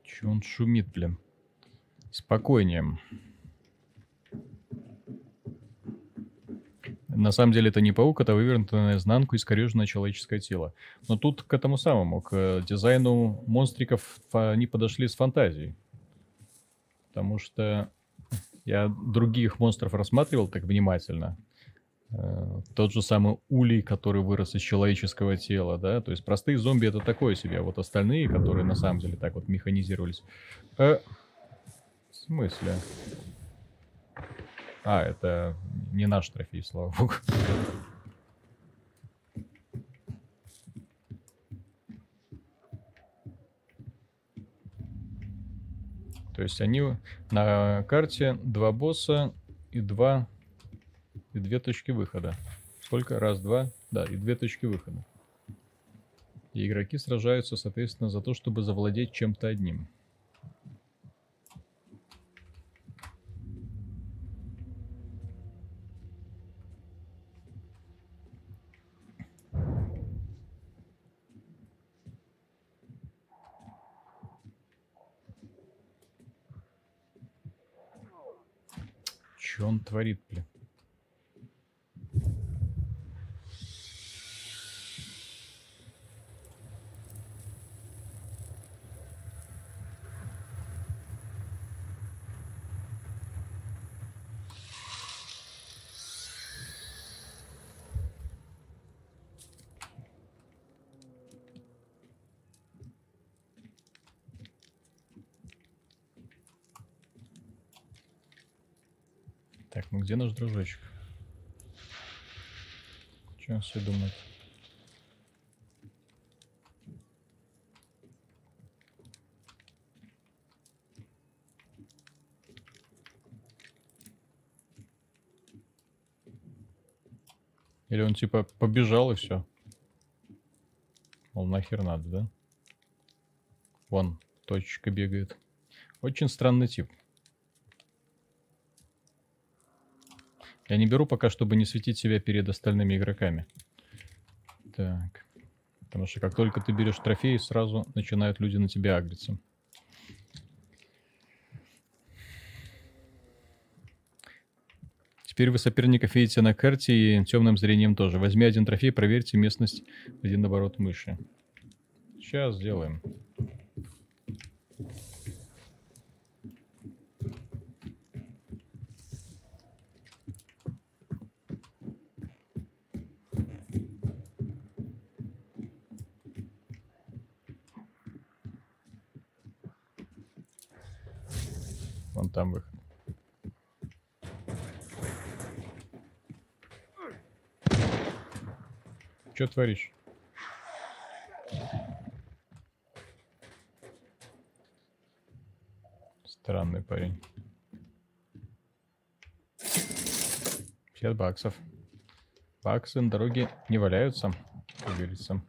Че он шумит, блин? Спокойнее. На самом деле это не паук, это вывернутое наизнанку искореженное человеческое тело. Но тут к этому самому, к э, дизайну монстриков они подошли с фантазией. Потому что я других монстров рассматривал так внимательно. Э, Тот же самый улей, который вырос из человеческого тела, да, то есть простые зомби это такое себе, а вот остальные, которые на самом деле так вот механизировались. Э, в смысле? А, это не наш трофей, слава богу. То есть они на карте два босса и два и две точки выхода. Сколько? Раз, два, да, и две точки выхода. И игроки сражаются, соответственно, за то, чтобы завладеть чем-то одним. Че он творит, блин? Так, ну где наш дружочек? Че он все думает? Или он типа побежал и все? Мол, нахер надо, да? Вон, точка бегает. Очень странный тип. Я не беру пока, чтобы не светить себя перед остальными игроками. Так. Потому что как только ты берешь трофей, сразу начинают люди на тебя агриться. Теперь вы соперников видите на карте и темным зрением тоже. Возьми один трофей, проверьте местность один оборот мыши. Сейчас сделаем. Вон там выход. Что творишь? Странный парень. 50 баксов. Баксы на дороге не валяются, как говорится.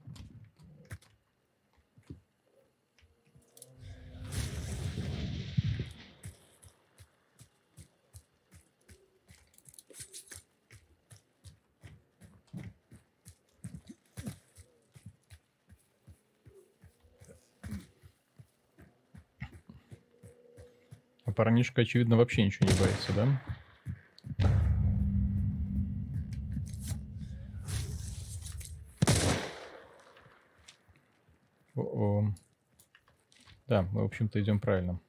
Парнишка, очевидно, вообще ничего не боится, да? О-о. Да, мы, в общем-то, идем правильно.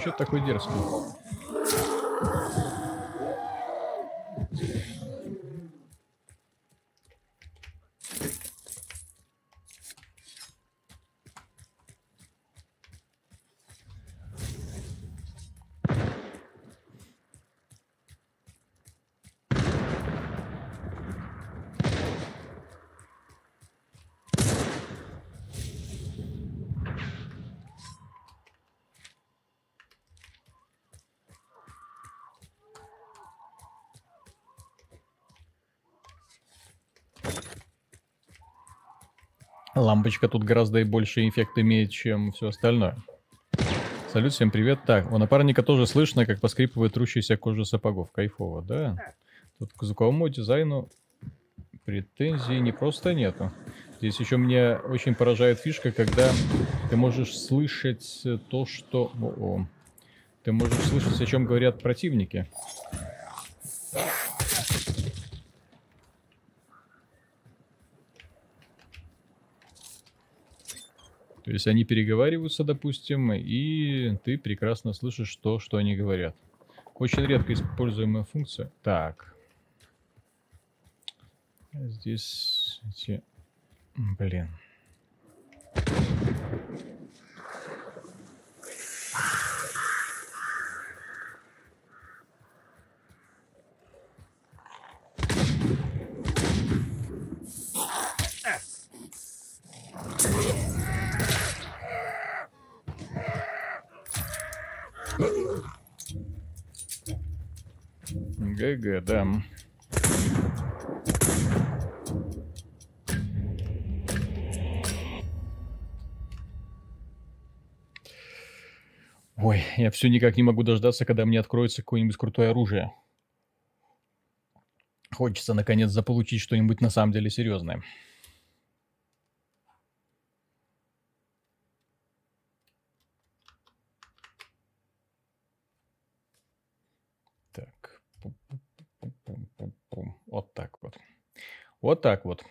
Что такой дерзкий? Лампочка тут гораздо и больше эффект имеет, чем все остальное. Салют, всем привет. Так, у напарника тоже слышно, как поскрипывает трущаяся кожа сапогов. Кайфово, да? Тут к звуковому дизайну претензий не просто нету. Здесь еще мне очень поражает фишка, когда ты можешь слышать то, что... О -о. Ты можешь слышать, о чем говорят противники. То есть они переговариваются, допустим, и ты прекрасно слышишь то, что они говорят. Очень редко используемая функция. Так. Здесь. Блин. ГГ, да. Ой, я все никак не могу дождаться, когда мне откроется какое-нибудь крутое оружие. Хочется, наконец, заполучить что-нибудь на самом деле серьезное. Так. Пум-пум-пум-пум. Вот так вот. Вот так вот.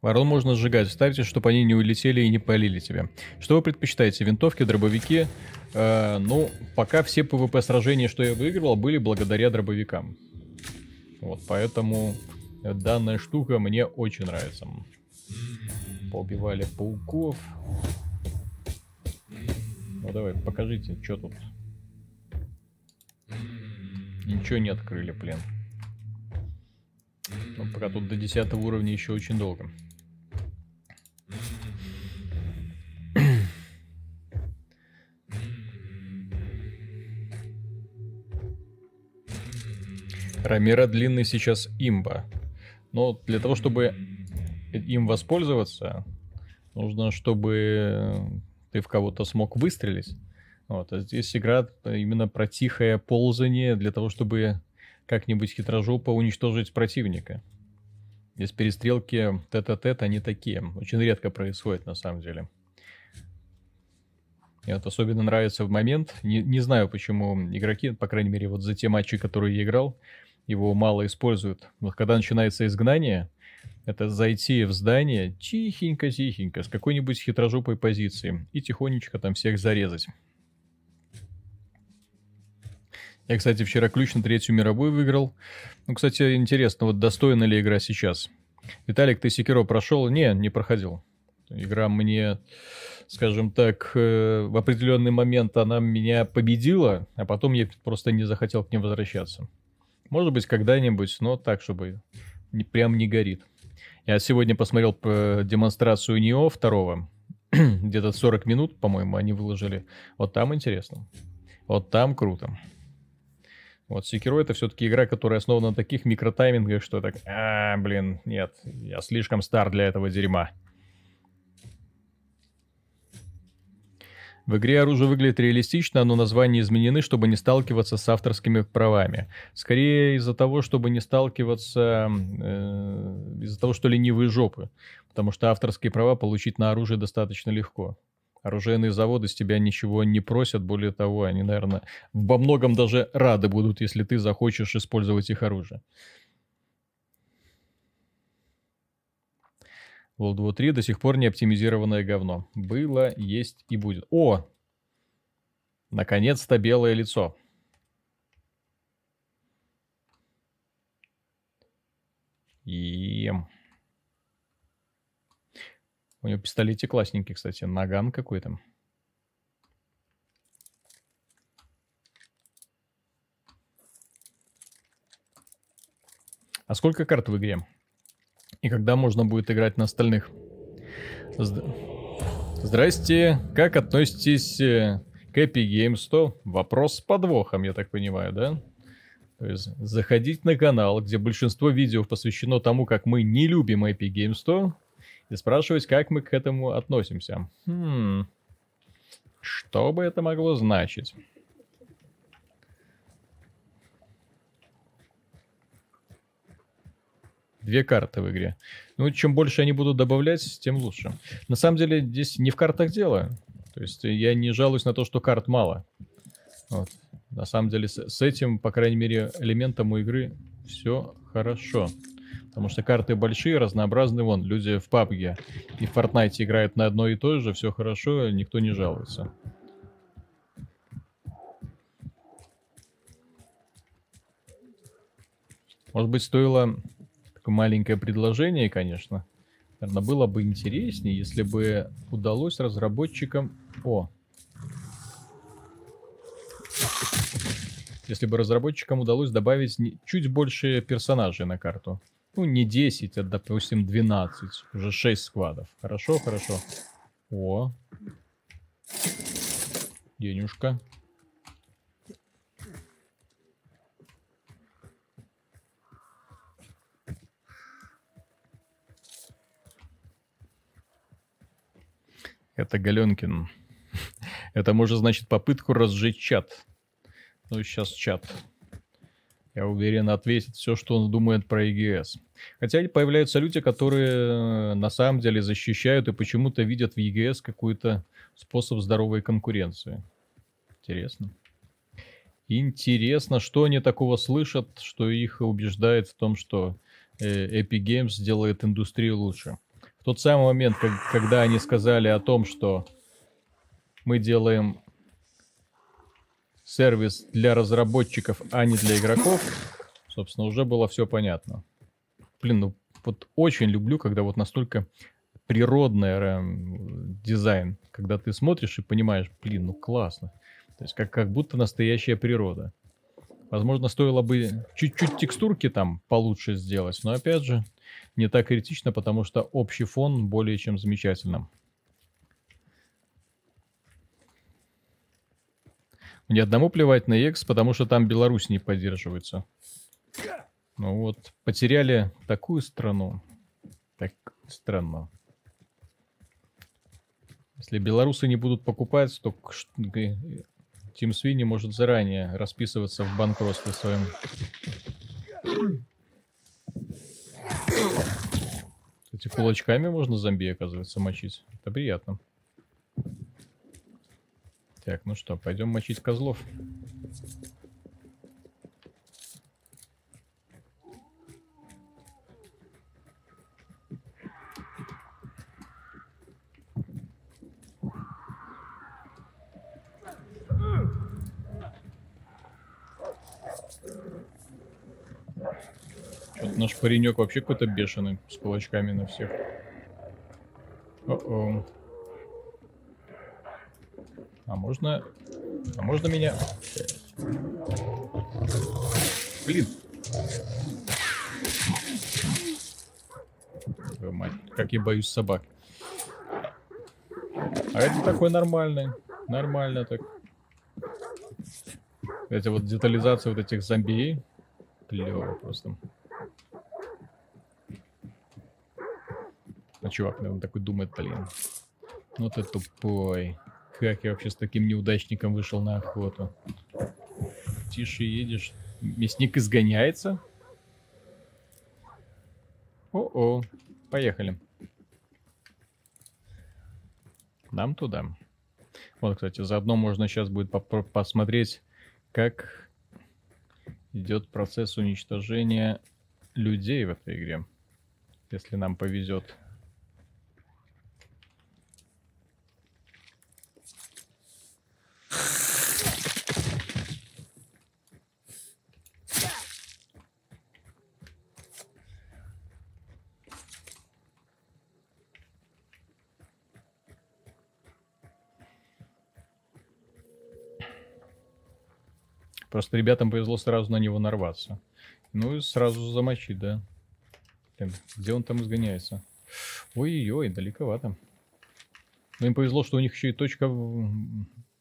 Ворон можно сжигать. Ставьте, чтобы они не улетели и не полили тебя. Что вы предпочитаете? Винтовки, дробовики? Э, ну, пока все PvP сражения, что я выигрывал, были благодаря дробовикам. Вот, поэтому данная штука мне очень нравится. Поубивали пауков. Ну давай, покажите, что тут. Ничего не открыли, блин. Ну, пока тут до 10 уровня еще очень долго. Рамира длинный сейчас имба. Но для того, чтобы им воспользоваться, нужно, чтобы ты в кого-то смог выстрелить. Вот, а здесь игра именно про тихое ползание для того, чтобы как-нибудь хитрожопо уничтожить противника. Здесь перестрелки тет-а-тет, они такие. Очень редко происходят на самом деле. Мне вот особенно нравится в момент, не, не знаю почему игроки, по крайней мере вот за те матчи, которые я играл, его мало используют. Вот когда начинается изгнание, это зайти в здание тихенько-тихенько, с какой-нибудь хитрожопой позиции и тихонечко там всех зарезать. Я, кстати, вчера ключ на третью мировую выиграл. Ну, кстати, интересно, вот достойна ли игра сейчас? Виталик, ты Секиро прошел? Не, не проходил. Игра мне, скажем так, э, в определенный момент она меня победила, а потом я просто не захотел к ним возвращаться. Может быть, когда-нибудь, но так, чтобы не, прям не горит. Я сегодня посмотрел демонстрацию НИО второго. Где-то 40 минут, по-моему, они выложили. Вот там интересно. Вот там круто. Вот Sekiro это все-таки игра, которая основана на таких микротаймингах, что так, а, блин, нет, я слишком стар для этого дерьма. В игре оружие выглядит реалистично, но названия изменены, чтобы не сталкиваться с авторскими правами. Скорее из-за того, чтобы не сталкиваться, э, из-за того, что ленивые жопы. Потому что авторские права получить на оружие достаточно легко. Оружейные заводы с тебя ничего не просят, более того, они, наверное, во многом даже рады будут, если ты захочешь использовать их оружие. World War 3 до сих пор не оптимизированное говно. Было, есть и будет. О! Наконец-то белое лицо. И... У него пистолете классненький, кстати. Наган какой-то. А сколько карт в игре? И когда можно будет играть на остальных? Зд... Здрасте, как относитесь э, к Epic Games 100? Вопрос с подвохом, я так понимаю, да? То есть заходить на канал, где большинство видео посвящено тому, как мы не любим Epic Games 100, и спрашивать, как мы к этому относимся. Хм, что бы это могло значить? Две карты в игре. Ну, чем больше они будут добавлять, тем лучше. На самом деле, здесь не в картах дело. То есть я не жалуюсь на то, что карт мало. Вот. На самом деле, с, с этим, по крайней мере, элементом у игры все хорошо. Потому что карты большие, разнообразные. Вон, люди в PUBG и в Fortnite играют на одно и то же, все хорошо, никто не жалуется. Может быть, стоило такое маленькое предложение, конечно. Наверное, было бы интереснее, если бы удалось разработчикам... О! Если бы разработчикам удалось добавить чуть больше персонажей на карту. Ну, не 10, а, допустим, 12. Уже 6 складов. Хорошо, хорошо. О. Денюшка. Это Галенкин. Это может значит попытку разжечь чат. Ну, сейчас чат. Я уверен, ответит все, что он думает про EGS. Хотя появляются люди, которые э, на самом деле защищают и почему-то видят в EGS какой-то способ здоровой конкуренции. Интересно. Интересно, что они такого слышат, что их убеждает в том, что э, Epic Games делает индустрию лучше тот самый момент, как, когда они сказали о том, что мы делаем сервис для разработчиков, а не для игроков, собственно, уже было все понятно. Блин, ну вот очень люблю, когда вот настолько природное дизайн, когда ты смотришь и понимаешь, блин, ну классно. То есть как, как будто настоящая природа. Возможно, стоило бы чуть-чуть текстурки там получше сделать, но опять же, не так критично, потому что общий фон более чем замечательным. Мне одному плевать на X, потому что там Беларусь не поддерживается. Ну вот, потеряли такую страну. Так странно. Если белорусы не будут покупать, то Тим Свини может заранее расписываться в банкротстве своем. Кстати, кулачками можно зомби, оказывается, мочить. Это приятно. Так, ну что, пойдем мочить козлов. Наш паренек вообще какой-то бешеный, с кулачками на всех. О-о. А можно... А можно меня... Блин. Твою мать, как я боюсь собак. А это такой нормальный. Нормально так. Эти вот детализация вот этих зомби. Клево просто. А чувак, наверное, такой думает, блин. Ну ты тупой. Как я вообще с таким неудачником вышел на охоту? Тише едешь. Мясник изгоняется? О-о. Поехали. Нам туда. Вот, кстати, заодно можно сейчас будет по посмотреть, как идет процесс уничтожения людей в этой игре. Если нам повезет. Просто ребятам повезло сразу на него нарваться. Ну и сразу замочить, да. Где он там изгоняется? Ой-ой, далековато. Но им повезло, что у них еще и точка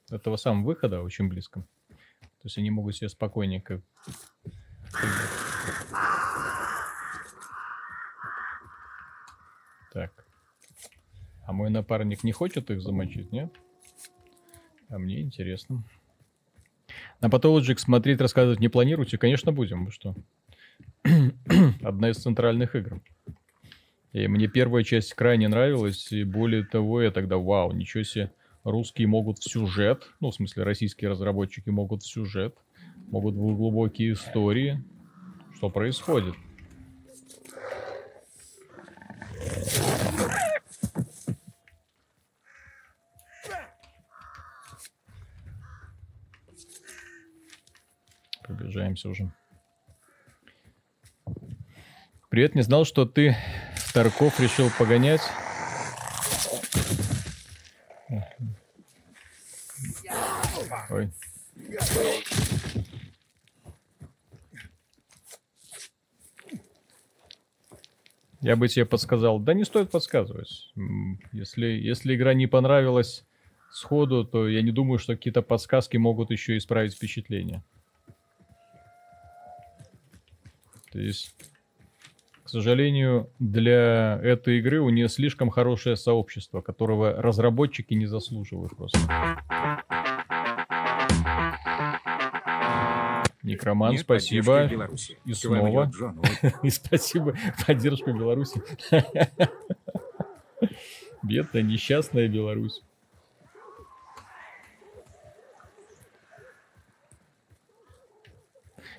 этого самого выхода очень близко. То есть они могут себе спокойненько... Так. А мой напарник не хочет их замочить, нет? А мне интересно. На Pathologic смотреть, рассказывать не планируете? Конечно, будем. Вы что? Одна из центральных игр. И мне первая часть крайне нравилась, и более того, я тогда, вау, ничего себе, русские могут в сюжет, ну, в смысле, российские разработчики могут в сюжет, могут в глубокие истории. Что происходит? Приближаемся уже. Привет, не знал, что ты Тарков решил погонять. Ой. Я бы тебе подсказал. Да не стоит подсказывать. Если, если игра не понравилась сходу, то я не думаю, что какие-то подсказки могут еще исправить впечатление. То есть, к сожалению, для этой игры у нее слишком хорошее сообщество, которого разработчики не заслуживают просто. Некроман, Нет спасибо. И снова. И спасибо. Поддержку Беларуси. Бедная, несчастная Беларусь.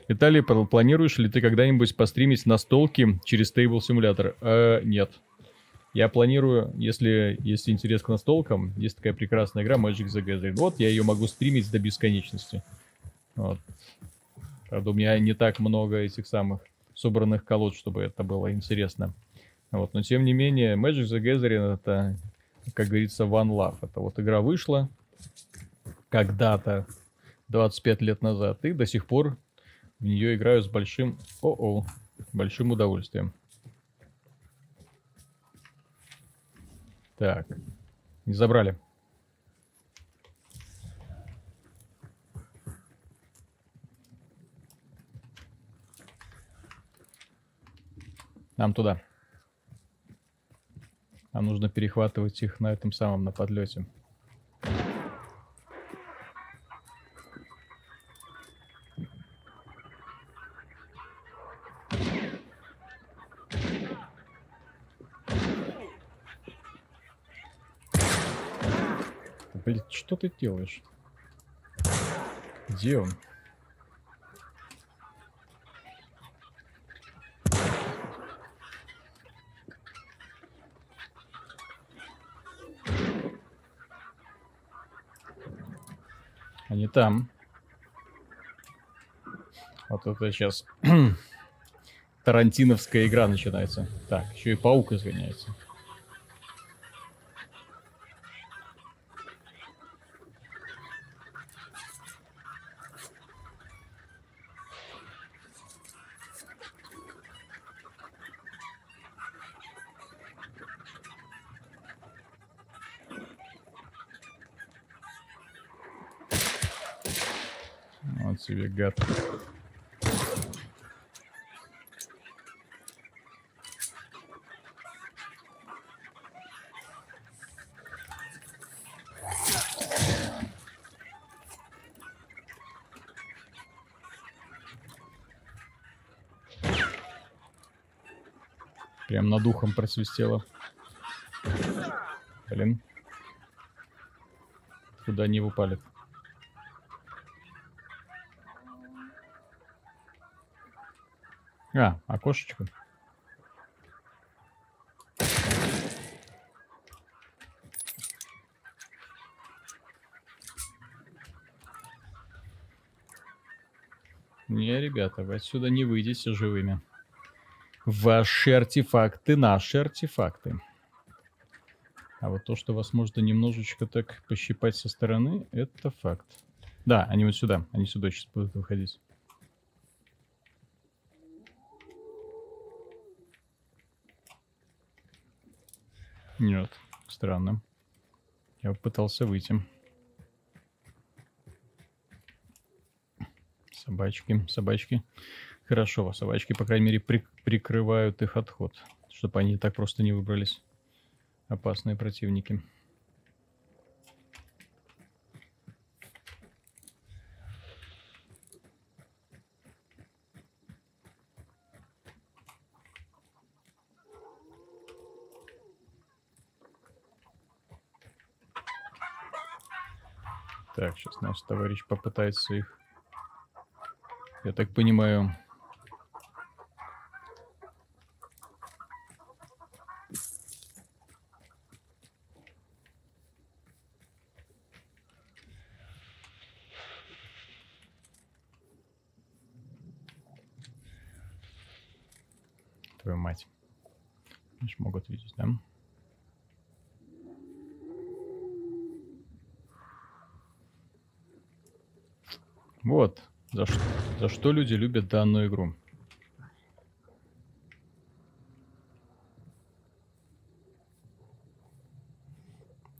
Виталий, планируешь ли ты когда-нибудь постримить настолки через Stable Simulator? Э, нет. Я планирую, если есть интерес к настолкам, есть такая прекрасная игра Magic the Gathering. Вот, я ее могу стримить до бесконечности. Вот. Правда, у меня не так много этих самых собранных колод, чтобы это было интересно. Вот. Но тем не менее, Magic the Gathering это как говорится, One Love. Это вот игра вышла когда-то, 25 лет назад, и до сих пор в нее играю с большим, о-о, большим удовольствием. Так, не забрали. Нам туда. Нам нужно перехватывать их на этом самом, на подлете. Блин, что ты делаешь? Где он? Они там. Вот это сейчас тарантиновская игра начинается. Так, еще и паук извиняется. Тебе гад. Прям над ухом просвистело. Блин. Куда они упали? А, окошечко. Не, ребята, вы отсюда не выйдете живыми. Ваши артефакты, наши артефакты. А вот то, что вас можно немножечко так пощипать со стороны, это факт. Да, они вот сюда, они сюда сейчас будут выходить. Нет, странно. Я пытался выйти. Собачки, собачки. Хорошо, собачки, по крайней мере, при прикрывают их отход, чтобы они так просто не выбрались. Опасные противники. Так, сейчас наш товарищ попытается их, я так понимаю, Твою мать. Они ж могут видеть, да? Вот, за что, за что люди любят данную игру.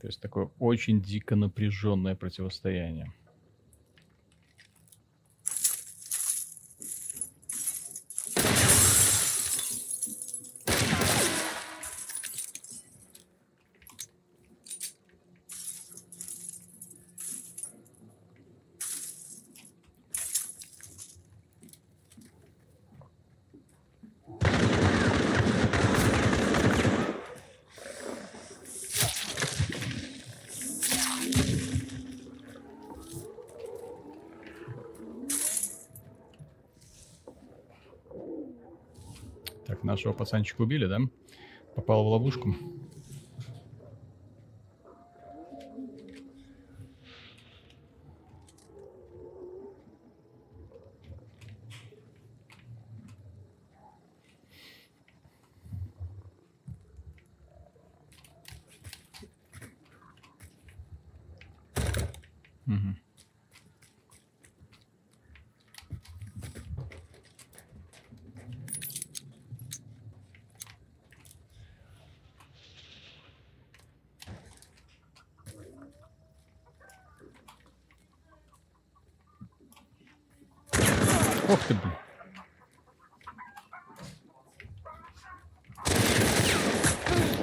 То есть такое очень дико напряженное противостояние. Так, нашего пацанчика убили, да? Попал в ловушку. Мгм. Ох ты, блин.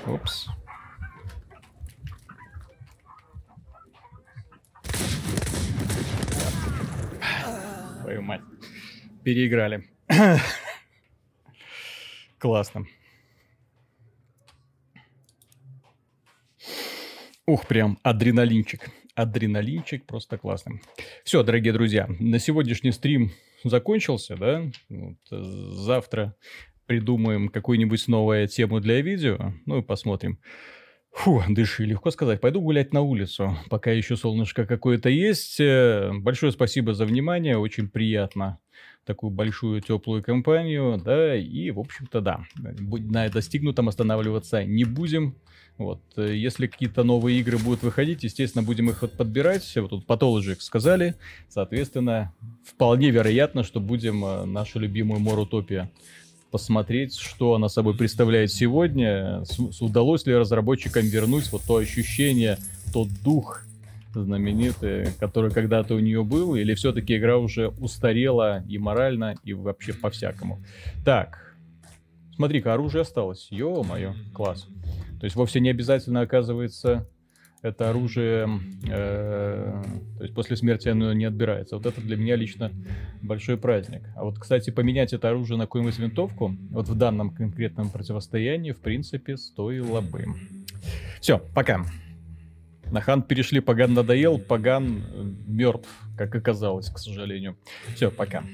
Упс. Твою мать. Переиграли. Классно. Ух, прям адреналинчик. Адреналинчик просто классный. Все, дорогие друзья, на сегодняшний стрим закончился, да? Вот, э, завтра придумаем какую-нибудь новую тему для видео, ну и посмотрим. Фу, дыши, легко сказать. Пойду гулять на улицу, пока еще солнышко какое-то есть. Э, Большое спасибо за внимание, очень приятно такую большую теплую компанию, да, и, в общем-то, да, на достигнутом останавливаться не будем. Вот, э, если какие-то новые игры будут выходить, естественно, будем их вот подбирать. Вот тут Pathologic сказали, соответственно, вполне вероятно, что будем э, нашу любимую Морутопия посмотреть, что она собой представляет сегодня, с- удалось ли разработчикам вернуть вот то ощущение, тот дух знаменитый, который когда-то у нее был, или все-таки игра уже устарела и морально, и вообще по-всякому. Так, смотри-ка, оружие осталось. Ё-моё, класс. То есть вовсе не обязательно, оказывается, это оружие, э, то есть после смерти оно не отбирается. Вот это для меня лично большой праздник. А вот, кстати, поменять это оружие на какую-нибудь винтовку, вот в данном конкретном противостоянии, в принципе, стоило бы. Все, пока. На хан перешли, Паган надоел, Паган мертв, как оказалось, к сожалению. Все, пока.